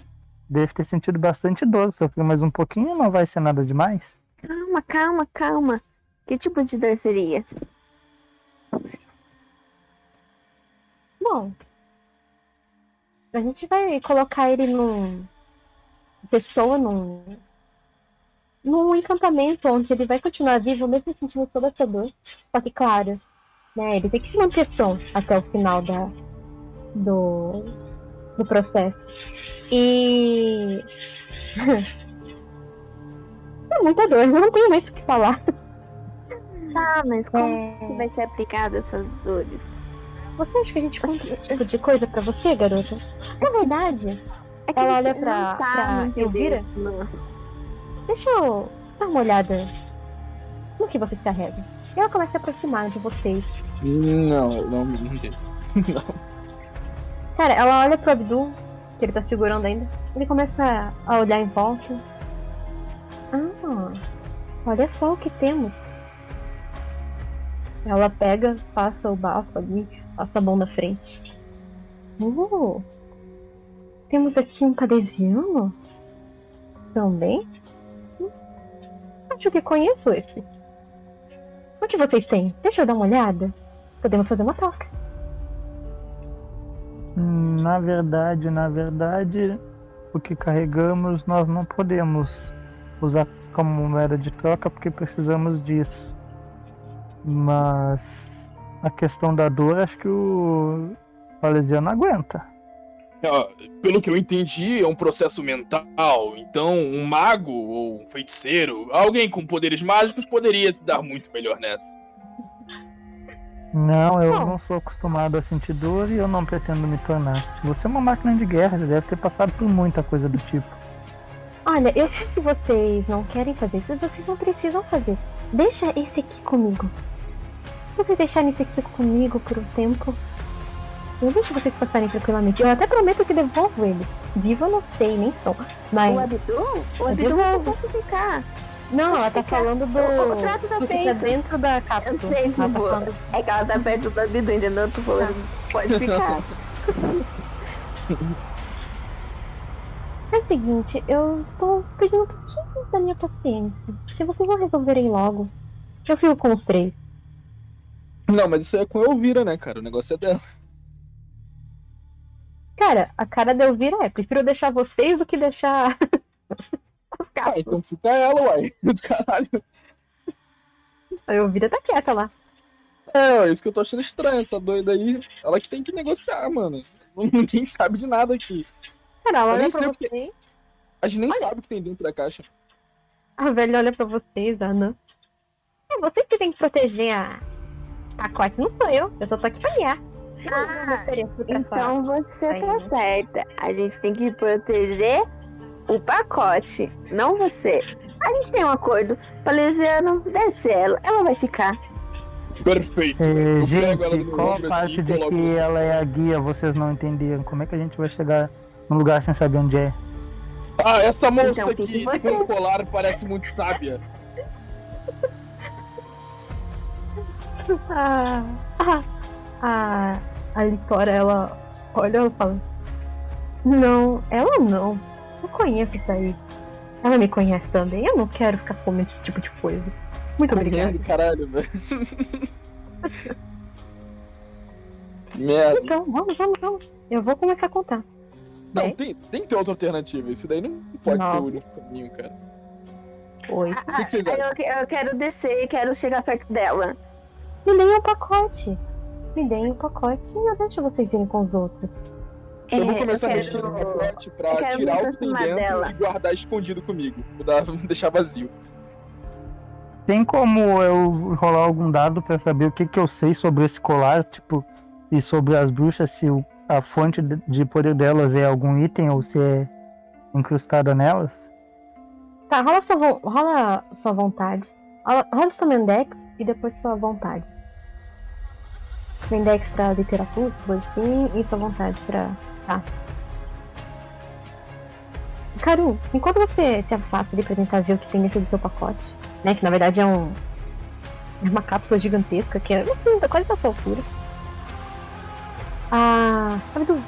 Deve ter sentido bastante dor. Sofreu mais um pouquinho não vai ser nada demais. Calma, calma, calma. Que tipo de dor seria? Bom, a gente vai colocar ele num. Pessoa num. num encantamento onde ele vai continuar vivo mesmo sentindo toda essa dor. Só que, claro, né, ele tem que se manter são até o final da, do, do processo. E. é muita dor, eu não tenho mais o que falar. Tá, mas como É. que vai ser aplicada essas dores? Você acha que a gente conta esse tipo de coisa pra você, garota? Na verdade, É que Ela olha tá pra- pra no Elvira? endereço. Deixa eu dar uma olhada no que vocês carregam. E ela começa a aproximar de vocês. Não, não, não teve. Não. Cara, ela olha pro Abdul, que ele tá segurando ainda. Ele começa a olhar em volta. Ah, olha só o que temos. Ela pega, passa o bafo ali, passa a mão na frente. Uh, temos aqui um padesiano? Também? Acho que conheço esse. O que vocês têm? Deixa eu dar uma olhada. Podemos fazer uma troca. Hum, Na verdade, na verdade, o que carregamos nós não podemos usar como moeda de troca porque precisamos disso. Mas a questão da dor, acho que o Palesiano aguenta. Ah, Pelo que eu entendi, é um processo mental. Então, um mago ou um feiticeiro, alguém com poderes mágicos, poderia se dar muito melhor nessa. Não, eu Não. não sou acostumado a sentir dor e eu não pretendo me tornar. Você é uma máquina de guerra, já deve ter passado por muita coisa do tipo. Olha, eu sei que vocês não querem fazer isso, mas vocês não precisam fazer. Deixa esse aqui comigo. Se vocês deixarem esse aqui comigo por um tempo, eu deixo vocês passarem tranquilamente. Eu até prometo que devolvo ele. Vivo eu não sei, nem sou. Mas. O Abdul? O devolvo. não pode ficar. Não, ela tá ficar- falando do. o- o trato tá do que tá feito. dentro da cápsula. Eu sei, Ela tá tipo, falando- É que ela tá perto do Abdul, entendeu? Eu tô falando, pode ficar. É o seguinte, eu estou perdendo um pouquinho da minha paciência. Se vocês não resolverem logo, eu fico com os três. Não, mas isso é com a Elvira, né, cara? O negócio é dela. Cara, a cara da Elvira é, prefiro deixar vocês do que deixar os Ah, gatos. então fica ela, uai. Caralho. A Elvira tá quieta lá. É, isso que eu tô achando estranho, essa doida aí. Ela que tem que negociar, mano. Ninguém sabe de nada aqui. Cara, ela olha pra o que- vocês. A gente nem Olha. sabe o que tem dentro da caixa. A velha olha pra vocês, Ana. É vocês que tem que proteger a os pacotes, não sou eu. Eu só tô aqui pra guiar. Pra Então você Aí, tá certa. A gente tem que proteger o pacote, não você. A gente tem um acordo. Palesiano, desce ela. Ela vai ficar. Perfeito. É, gente, qual a parte assim e de que assim. ela é a guia vocês não entenderam? Como é que a gente vai chegar num lugar sem saber onde é? Ah, essa moça Então, o que aqui você- com colar parece muito sábia. Ah, ah, a, a Litora, ela olha e fala: Não, ela não. Eu conheço isso aí. Ela me conhece também. Eu não quero ficar comendo esse tipo de coisa. Muito obrigada. Comendo, caralho, velho. Merda. Então, vamos, vamos, vamos. Eu vou começar a contar. Não, É. tem, tem que ter outra alternativa. Isso daí não pode ser o único caminho, cara. Oi. O que, que vocês Aí acham? eu, eu quero descer e quero chegar perto dela. Me deem um pacote. Me deem um pacote e eu deixo vocês irem com os outros. Eu vou É, começar a quero- mexer no pacote pra tirar o que tem dentro dela. e guardar escondido comigo. Vou dar- vou deixar vazio. Tem como eu rolar algum dado pra saber o que, que eu sei sobre esse colar, tipo, e sobre as bruxas, se o- a fonte de- de poder delas é algum item ou se é incrustada nelas? Tá, rola sua, rola sua vontade. Rola, rola sua Mendex e depois sua vontade. Tem dex pra literatura, essas coisas assim, e sua vontade pra. Tá. Caru, enquanto você se afasta de pra tentar ver o que tem dentro do seu pacote, né? Que na verdade é um. É uma cápsula gigantesca que é assim, quase da sua altura. Ah. Sabe do.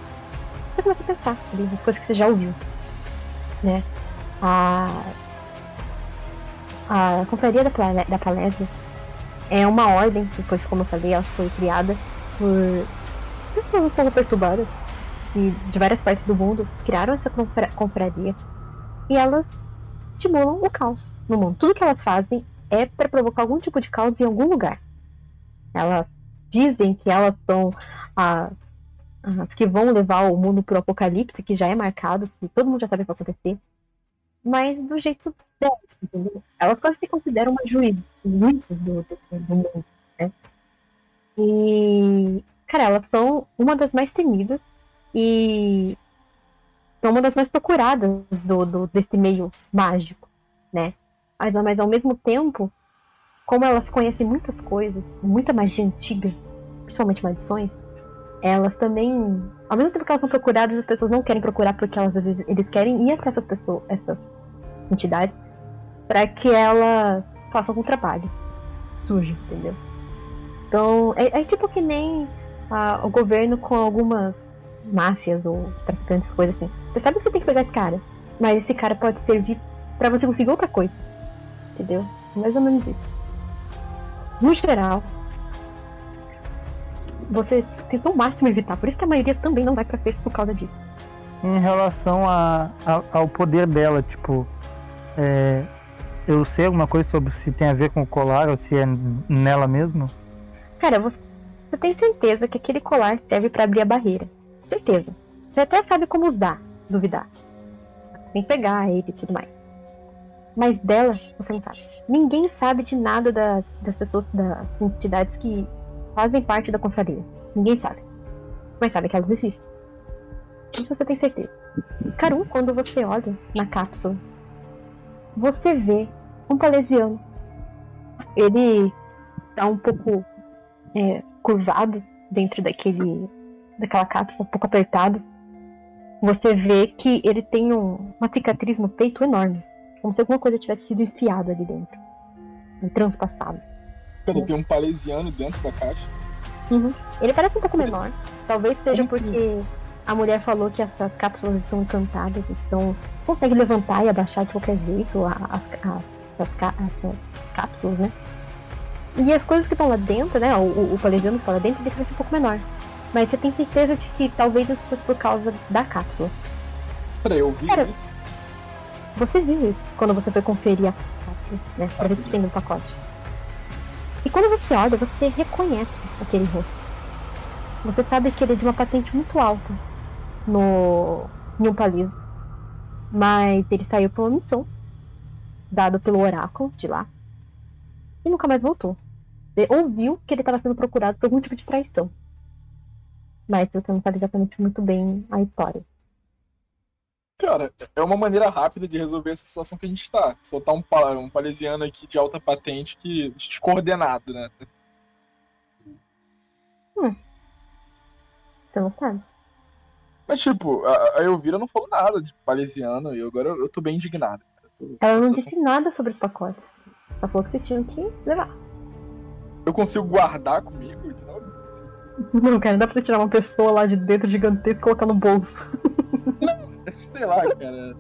Você começa a pensar ali nas coisas que você já ouviu. Né? A. A Confraria da, da Palésia é uma ordem, depois como eu falei, ela foi criada por pessoas um pouco perturbadas e de várias partes do mundo criaram essa confra- confraria e elas estimulam o caos no mundo. Tudo que elas fazem é para provocar algum tipo de caos em algum lugar. Elas dizem que elas são as, as que vão levar o mundo pro apocalipse, que já é marcado, que todo mundo já sabe o que vai acontecer. Mas do jeito delas, entendeu? Elas quase se consideram uma juíza, juízes do, do, do mundo, né? E, cara, elas são uma das mais temidas e são uma das mais procuradas do, do, desse meio mágico, né? Mas, mas ao mesmo tempo, como elas conhecem muitas coisas, muita magia antiga, principalmente maldições, elas também, ao mesmo tempo que elas são procuradas, as pessoas não querem procurar porque elas eles querem ir até essas pessoas, essas entidades, para que elas façam um trabalho sujo, entendeu? Então, é, é tipo que nem ah, o governo com algumas máfias ou traficantes, coisas assim. Você sabe que você tem que pegar esse cara, mas esse cara pode servir para você conseguir outra coisa, entendeu? Mais ou menos isso. No geral, você tenta ao máximo evitar, por isso que a maioria também não vai pra festa por causa disso. Em relação a, a- ao poder dela, tipo, é, eu sei alguma coisa sobre se tem a ver com o colar ou se é nela mesmo? Cara, você, você tem certeza que aquele colar serve pra abrir a barreira. Certeza. Você até sabe como usar, duvidar. Tem que pegar ele e tudo mais. Mas dela, você não sabe. Ninguém sabe de nada das, das pessoas, das entidades que fazem parte da confraria. Ninguém sabe. Mas sabe que elas existem. Isso você tem certeza. Caru, quando você olha na cápsula, você vê um palesiano. Ele tá um pouco é, curvado dentro daquele daquela cápsula, um pouco apertado. Você vê que ele tem um- uma cicatriz no peito enorme, como se alguma coisa tivesse sido enfiada ali dentro, um Peraí, tem um palesiano dentro da caixa. Ele parece um pouco menor, talvez seja Como assim? porque a mulher falou que essas cápsulas estão encantadas, então consegue levantar e abaixar de qualquer jeito a- a- a- essas, cá- essas cápsulas, né? E as coisas que estão lá dentro, né? O, o, o palesiano que tá lá dentro, ele parece um pouco menor. Mas você tem certeza de que talvez isso fosse por causa da cápsula. Peraí, eu vi Cara, isso. Você viu isso quando você foi conferir a cápsula, né? Pra ver o que tem no pacote. E quando você olha, você reconhece aquele rosto. Você sabe que ele é de uma patente muito alta no em um. Mas ele saiu por uma missão dada pelo oráculo de lá e nunca mais voltou. Você ouviu que ele estava sendo procurado por algum tipo de traição. Mas você não sabe exatamente muito bem a história. Cara, é uma maneira rápida de resolver essa situação que a gente tá. Soltar um, pa- um palesiano aqui de alta patente que descoordenado, né? Você não sabe? Mas, tipo, a, a Elvira não falou nada de palesiano e agora eu tô bem indignado. Eu tô- Ela não disse nada sobre os pacotes. Ela falou que vocês tinham que levar. Eu consigo guardar comigo, entendeu? Não, cara, não dá pra você tirar uma pessoa lá de dentro gigantesca e colocar no bolso. Sei lá, cara.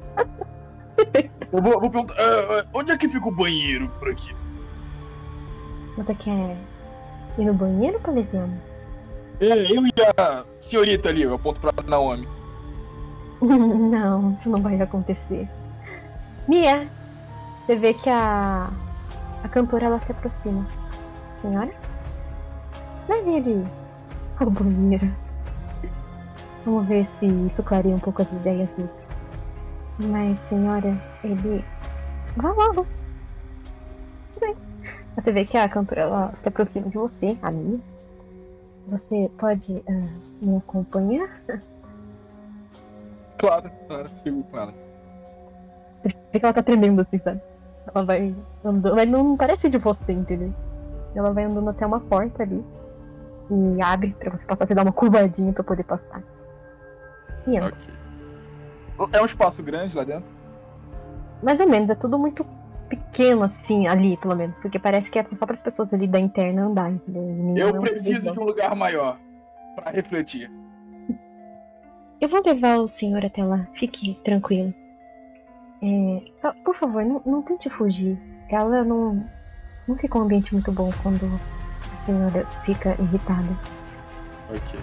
Eu vou, vou perguntar. ah, onde é que fica o banheiro por aqui? Você quer ir no banheiro, Palesiano? É, eu e a senhorita ali, eu aponto pra Naomi. não, isso não vai acontecer. Mia, você vê que a, a cantora ela se aproxima. Senhora? Leve ele ao banheiro. Vamos ver se isso clareia um pouco as ideias dele. Mas, senhora, ele. Vá logo. Tudo bem. Você vê que a cantora ela se aproxima de você, a Mia. Você pode ah, me acompanhar? Claro, claro, sigo com ela. Vê que ela tá tremendo assim, sabe? Ela vai andando. Mas não parece de você, entendeu? Ela vai andando até uma porta ali. e abre pra você passar, você dá uma curvadinha pra poder passar. E entra. Ok. É um espaço grande lá dentro? Mais ou menos, é tudo muito pequeno assim, ali, pelo menos, porque parece que é só para as pessoas ali da interna andar, entendeu? Eu preciso de um lugar maior pra refletir. Eu vou levar o senhor até lá, fique tranquilo. É, só, por favor, não, não tente fugir. Ela não, não fica um ambiente muito bom quando a senhora fica irritada. Ok.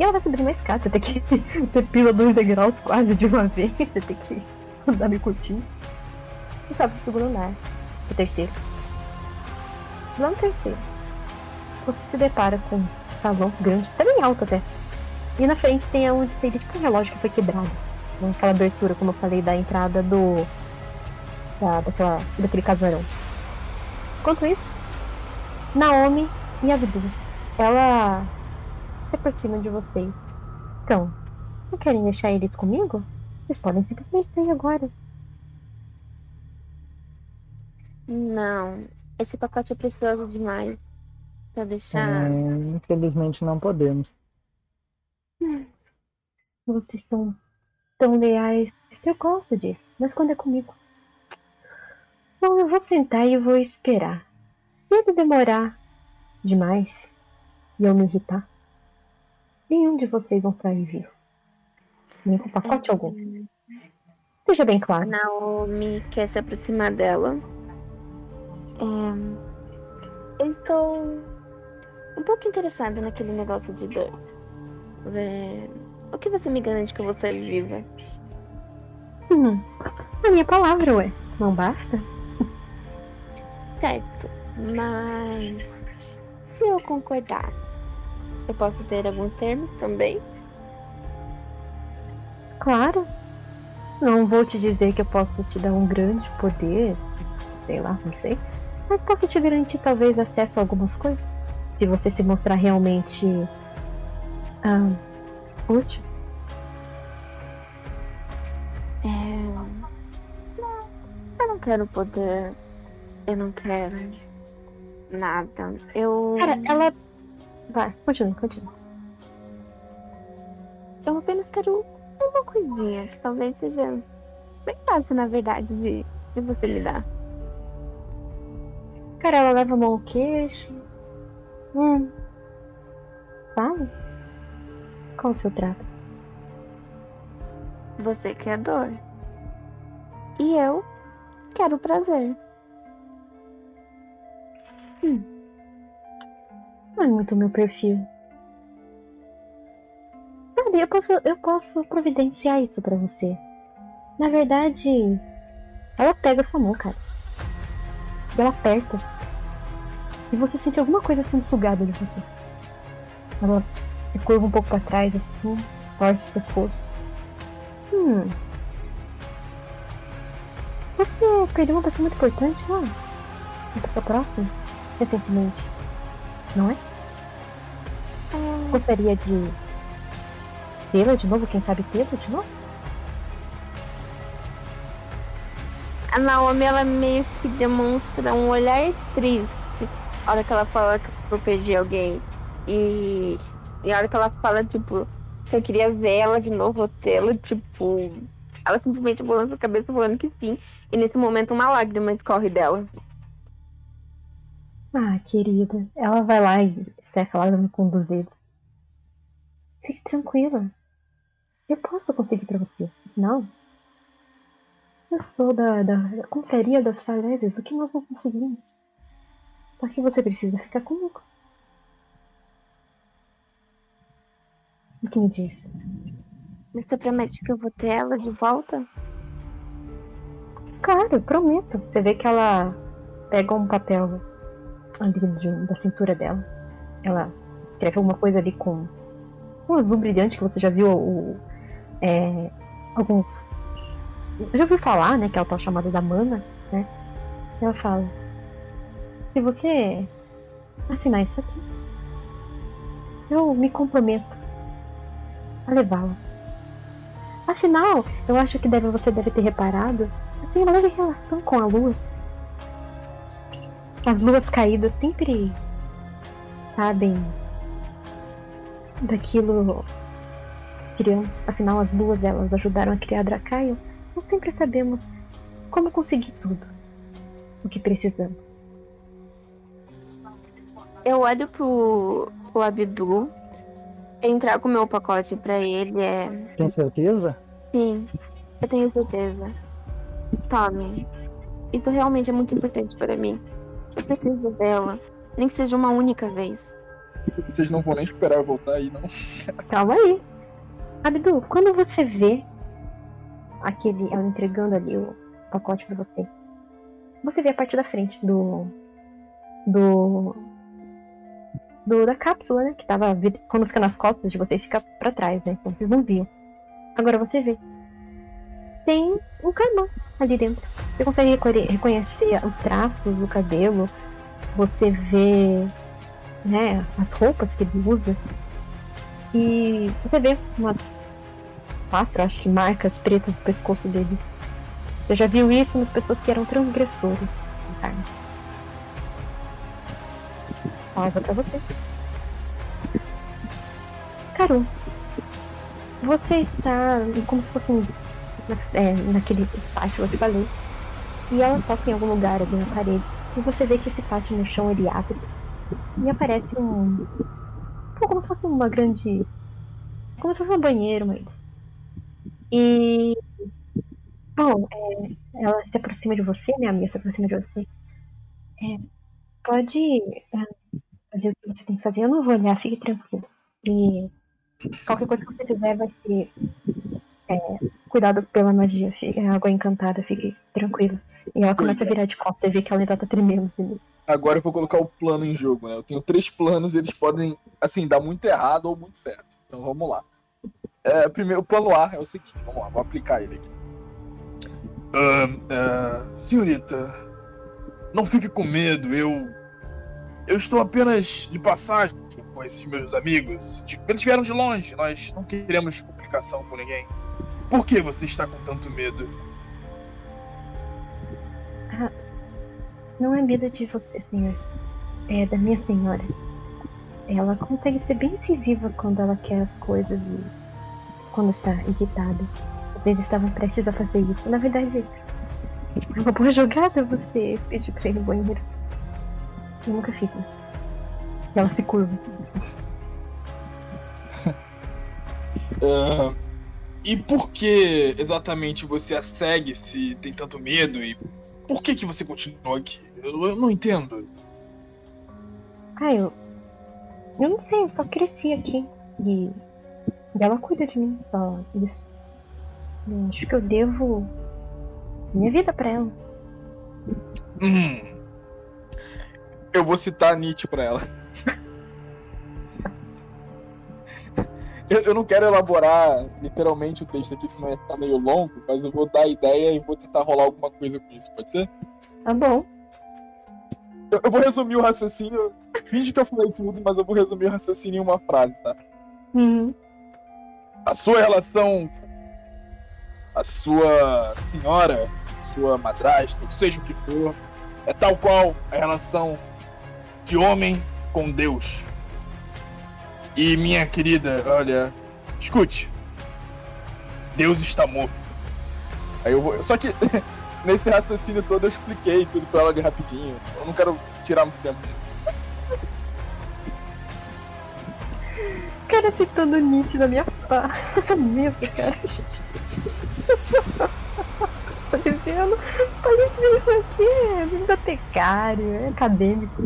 E ela vai subir uma escada, você tem que. Você pila dois degraus quase de uma vez, você tem que andar meio curtinho. E sobe pro segundo andar. O terceiro. Lá no terceiro. Você se depara com um salão grande, bem alto até. E na frente tem onde seria tipo um relógio que foi quebrado. Naquela abertura, como eu falei, da entrada do. Da, daquela, daquele casarão. Enquanto isso, Naomi e Abdul. Ela se aproxima de vocês. Então, não querem deixar eles comigo? Vocês podem simplesmente sair agora. Não, esse pacote é precioso demais pra deixar. É, infelizmente não podemos. Vocês são tão leais. Eu gosto disso, mas quando é comigo. Bom, eu vou sentar e eu vou esperar. Se ele demorar demais e eu me irritar, nenhum de vocês vão sair vivos. Nem com pacote algum. Seja bem claro. Naomi quer se aproximar dela. É, Eu estou um pouco interessada naquele negócio de dor. É, O que você me garante que eu vou sair viva? Hum, a minha palavra, ué. Não basta? Certo, mas se eu concordar, eu posso ter alguns termos também? Claro. Não vou te dizer que eu posso te dar um grande poder, sei lá, não sei. Mas posso te garantir talvez acesso a algumas coisas. Se você se mostrar realmente ah, útil. É... Não, eu não quero poder. Eu não quero nada. Eu. Cara, ela. Vai, continue, continue. Eu apenas quero uma coisinha que talvez seja bem fácil, na verdade, de, de você me dar. Cara, ela leva a mão ao queixo. Hum. Sabe? Qual o seu trato? Você quer dor. E eu quero prazer. Não é muito meu perfil. Sabe, eu posso, eu posso providenciar isso pra você. Na verdade, ela pega sua mão, cara. E ela aperta. E você sente alguma coisa sendo sugada de você. Ela se curva um pouco pra trás, assim, torce o pescoço. Hum. Você perdeu uma pessoa muito importante lá? Uma pessoa próxima? Recentemente. Não é? Gostaria de tê-la de novo? Quem sabe tê-la de novo? A Naomi, ela meio que demonstra um olhar triste. A hora que ela fala que eu perdi alguém. E, e hora que ela fala, tipo, se eu queria ver ela de novo tê-la, tipo. Ela simplesmente balança a cabeça falando que sim. E nesse momento uma lágrima escorre dela. Ah, querida. Ela vai lá e seca lágrima com um dos dedos. Fique tranquila. Eu posso conseguir pra você. Não. Eu sou da, da, da confraria das falhas. O que nós não conseguimos? Só que você precisa ficar comigo. O que me diz? Você promete que eu vou ter ela de volta? Claro, prometo. Você vê que ela pega um papel ali de- da cintura dela. Ela escreve alguma coisa ali com um azul brilhante que você já viu o, é, alguns. Já ouviu falar, né? Que é o tal chamado da mana, né? Ela fala. Se você assinar isso aqui, eu me comprometo a levá-la. Afinal, eu acho que deve, você deve ter reparado eu tenho uma leve relação com a lua. As luas caídas sempre sabem daquilo criamos, afinal as duas elas ajudaram a criar Dracaio, não sempre sabemos como conseguir tudo o que precisamos. Eu olho pro, pro Abdu, entrar com o meu pacote pra ele é. Tem certeza? Sim, eu tenho certeza. Tome. Isso realmente é muito importante para mim. Eu preciso dela. Nem que seja uma única vez. Vocês não vão nem esperar eu voltar aí, não. Calma aí. Abdu, quando você vê aquele. ela entregando ali o pacote pra você, você vê a parte da frente do. do. do da cápsula, né? Que tava. Quando fica nas costas de vocês, fica pra trás, né? Então vocês não viam. Agora você vê. Tem um carmão ali dentro. Você consegue reconhecer os traços do cabelo. Você vê né, as roupas que ele usa. E você vê umas quatro, acho que, marcas pretas no pescoço dele. Você já viu isso nas pessoas que eram transgressores. Carne. Pausa pra você. Caru, você está como se fosse um, é, naquele pátio que te falei. E ela toca em algum lugar ali na parede. E você vê que esse pátio no chão ele abre. E aparece um como se fosse uma grande. Como se fosse um banheiro, mas. E. Bom, é, ela se aproxima de você, né? A minha se aproxima de você. É, pode é, fazer o que você tem que fazer. Eu não vou olhar, fique tranquilo. E qualquer coisa que você fizer vai ser. É, cuidado pela magia, fique, água encantada, fique tranquilo. E ela começa a virar de costas, você vê que ela ainda tá tremendo. Assim. Agora eu vou colocar o plano em jogo, né? Eu tenho três planos, eles podem, assim, dar muito errado ou muito certo. Então vamos lá. É, primeiro, o plano A é o seguinte, vamos lá, vou aplicar ele aqui. Uh, uh, senhorita, não fique com medo, eu. Eu estou apenas de passagem com esses meus amigos. Eles vieram de longe, nós não queremos complicação com ninguém. Por que você está com tanto medo? Não é medo de você, senhor. É da minha senhora. Ela consegue ser bem incisiva quando ela quer as coisas e quando está irritada. Eles estavam prestes a fazer isso. Na verdade, é uma boa jogada você pedir pra ir no banheiro. Eu nunca fiz isso. E ela se curva. uh, e por que exatamente você a segue se tem tanto medo e por que, que você continuou aqui? Eu, eu não entendo. Ah, eu. Eu não sei, eu só cresci aqui. E. e ela cuida de mim, só isso. Eu acho que eu devo. minha vida pra ela. Hum. Eu vou citar Nietzsche pra ela. eu, eu, não quero elaborar literalmente o texto aqui, senão ficar meio longo, mas eu vou dar a ideia e vou tentar rolar alguma coisa com isso, pode ser? Tá bom. Eu, eu vou resumir o raciocínio. Finge que eu falei tudo, mas eu vou resumir o raciocínio em uma frase, tá? Uhum. A sua relação. A sua senhora, sua madrasta, seja o que for, é tal qual a relação de homem com Deus. E minha querida, olha, escute. Deus está morto. Aí eu vou. Só que nesse raciocínio todo eu expliquei tudo pra ela de rapidinho. Eu não quero tirar muito tempo disso. Cara, todo nítido na minha face. Mesmo, cara. parecendo, parecendo isso aqui é bibliotecário, é acadêmico.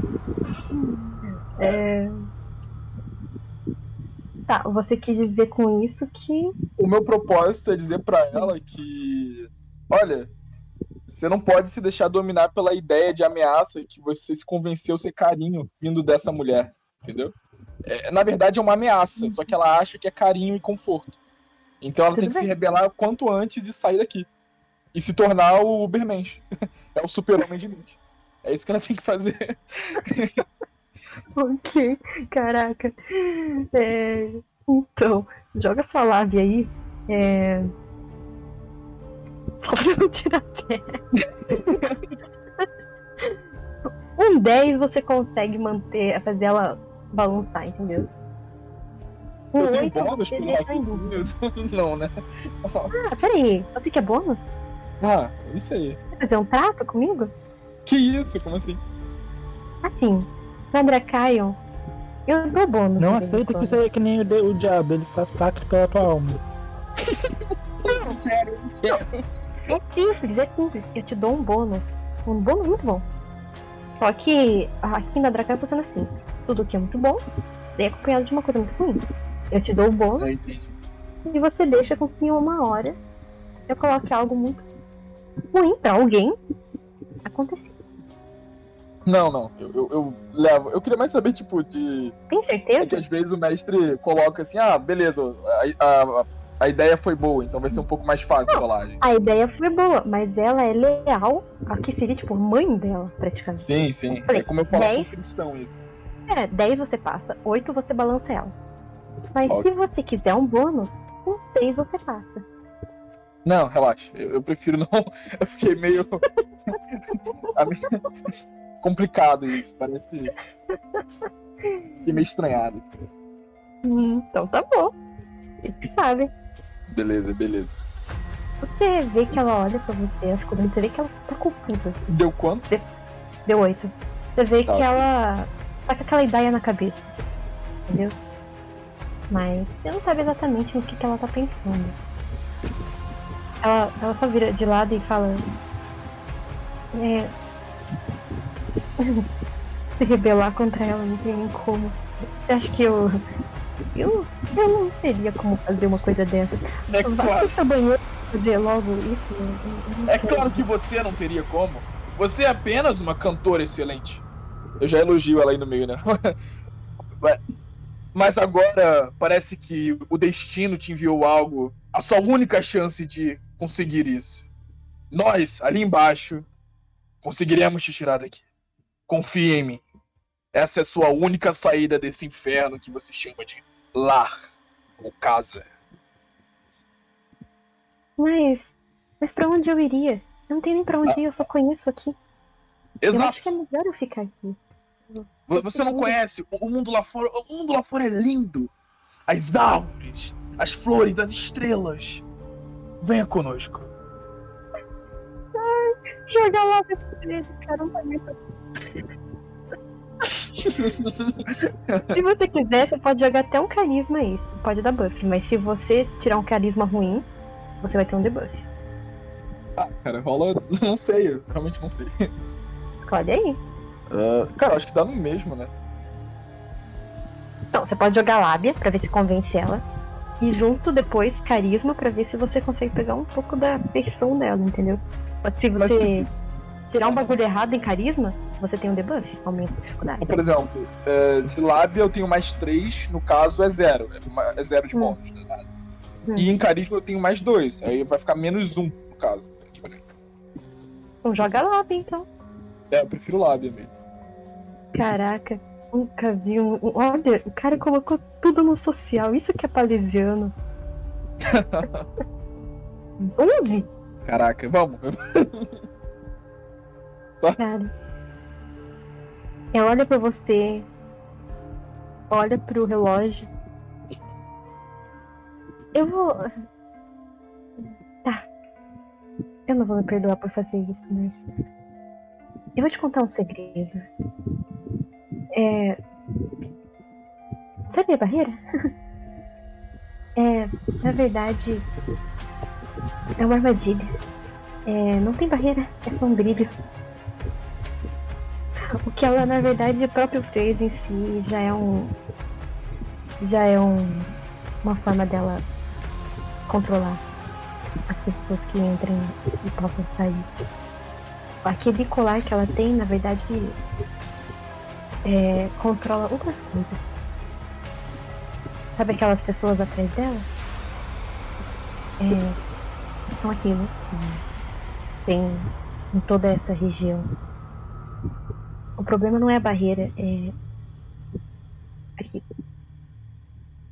É. Tá, você quis dizer com isso que. O meu propósito é dizer para ela que. Olha, você não pode se deixar dominar pela ideia de ameaça que você se convenceu ser carinho vindo dessa mulher, entendeu? É, na verdade é uma ameaça, só que ela acha que é carinho e conforto. Então ela Tudo tem que bem. se rebelar quanto antes e sair daqui. E se tornar o Ubermensch. é o super-homem de mente. É isso que ela tem que fazer. ok, caraca. É, então, joga sua live aí. É... Só pra não tirar um 10 você consegue manter, fazer ela balançar, entendeu? Um Eu tenho 8 bônus você pelo deixa em dúvida. Não, né? Ah, peraí. Você quer bônus? Ah, isso aí. Quer fazer um trato comigo? Que isso? Como assim? Assim, na Dracayon, eu dou bônus. Não aceita que você é que nem o, de- o diabo, ele só ataca pela tua alma. É simples, é simples. Eu te dou um bônus. Um bônus muito bom. Só que aqui na Dracayon funciona assim. Tudo que é muito bom, vem acompanhado de uma coisa muito ruim. Eu te dou o bônus e você deixa com que em uma hora eu coloque algo muito ruim pra alguém acontecer. Não, não. Eu, eu, eu levo. Eu queria mais saber, tipo, de. Tem É que certeza? às vezes o mestre coloca assim, ah, beleza, a, a, a ideia foi boa, então vai ser um pouco mais fácil a rolagem. A ideia foi boa, mas ela é leal a que seria, tipo, mãe dela, praticamente. Sim, sim. Falei, É como eu falo com dez. cristão isso. É, 10 você passa, 8 você balança ela. Mas se você quiser um bônus, com 6 você passa. Não, relaxa. Eu, eu prefiro não. Eu fiquei meio. A minha- Complicado isso, parece. Fiquei meio estranhado. Hum, então tá bom. Você sabe. Beleza, beleza. Você vê que ela olha pra você, as coisas, você vê que ela tá confusa. Deu quanto? Deu 8. Você vê Tá, que ok. ela tá com aquela ideia na cabeça. Entendeu? Mas você não sabe exatamente no que, que ela tá pensando. Ela, ela só vira de lado e fala. É. Se rebelar contra ela não tem nem como. Acha que eu. Eu, eu não teria como fazer uma coisa dessa. É Vai claro, pro banheiro fazer logo isso. eu- eu não é claro que você não teria como. Você é apenas uma cantora excelente. Eu já elogio ela aí no meio, né? Mas agora parece que o destino te enviou algo, a sua única chance de conseguir isso. Nós, ali embaixo, conseguiremos te tirar daqui. Confie em mim. Essa é a sua única saída desse inferno que você chama de lar ou casa. Mas. Mas pra onde eu iria? Eu não tenho nem pra onde ir, eu só conheço aqui. Eu acho que é Exato. melhor eu ficar aqui. Vo- Você não conhece. O mundo lá fora, o mundo lá fora é lindo. As árvores, as flores, as estrelas. Venha conosco. Jogar lá depois, caramba, muito. Se você quiser, você pode jogar até um carisma aí. Pode dar buff. Mas se você tirar um carisma ruim, você vai ter um debuff. Ah, cara, rola. Não sei, eu realmente não sei. Escolhe aí. Ah, cara, acho que dá no mesmo, né? Então, você pode jogar lábia pra ver se convence ela. E junto depois carisma pra ver se você consegue pegar um pouco da versão dela, entendeu? Só que se você tirar um bagulho errado em carisma, você tem um debuff, aumenta a dificuldade. por exemplo, é, de lábia eu tenho mais 3, no caso é zero. É, uma- é zero de Hum. bônus, né? Hum. E em carisma eu tenho mais 2. Aí vai ficar menos 1, no caso. Então joga lábia, então. É, eu prefiro lábia mesmo. Caraca, nunca vi um. um- Olha, o cara colocou tudo no social. Isso que é palesiano. 11? Caraca, vamos. Cara. Ela olha pra você. Olha pro relógio. Eu vou. Tá. Eu não vou me perdoar por fazer isso, mas. Eu vou te contar um segredo. É. Sabe a barreira? É. Na verdade. É uma armadilha. É, não tem barreira, é só um brilho. O que ela na verdade próprio fez em si já é um. Já é um. Uma forma dela controlar as pessoas que entrem e possam sair. Aquele colar que ela tem, na verdade, é, controla outras coisas. Sabe aquelas pessoas atrás dela? É, são aquilo que tem em toda essa região. O problema não é a barreira, é aqui.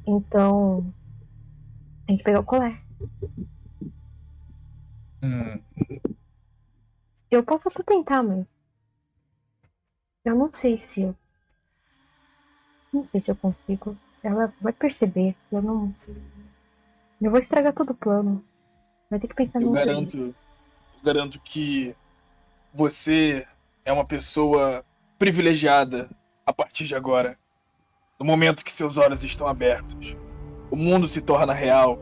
Então tem que pegar o colar. Hum. Eu posso até tentar, mas eu não sei se eu Não sei se eu consigo. Ela vai perceber. Eu não. Eu vou estragar todo o plano. Vai ter que pensar Eu no garanto, eu garanto que você é uma pessoa privilegiada a partir de agora. No momento que seus olhos estão abertos, o mundo se torna real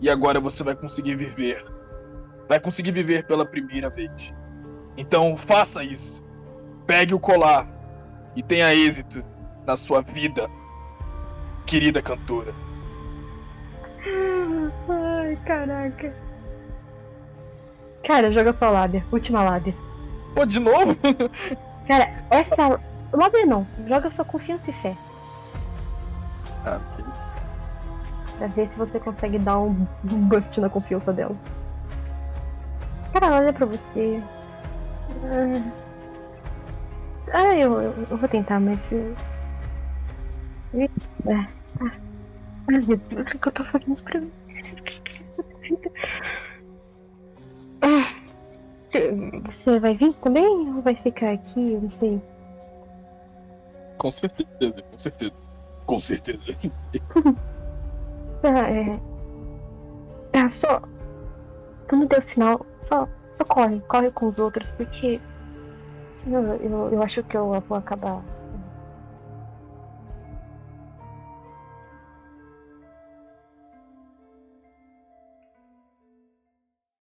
e agora você vai conseguir viver. Vai conseguir viver pela primeira vez. Então faça isso. Pegue o colar e tenha êxito na sua vida, querida cantora. Ai, caraca. Cara, joga sua lábia. Última lábia. Pô, de novo? Cara, essa. Lábia não. Joga sua confiança e fé. Ah, ok. Pra ver se você consegue dar um, boost na confiança dela. Cara, olha pra você. Ah, ah eu, eu, eu vou tentar, mas. eh, Ah, ah, ai, meu Deus, o que eu tô fazendo pra mim? Ah, Você vai vir também ou vai ficar aqui? Eu não sei. Com certeza, com certeza. Com certeza. Tá, é. Tá, só. Quando deu sinal, só, só corre, corre com os outros, porque. Eu, eu, eu acho que eu vou acabar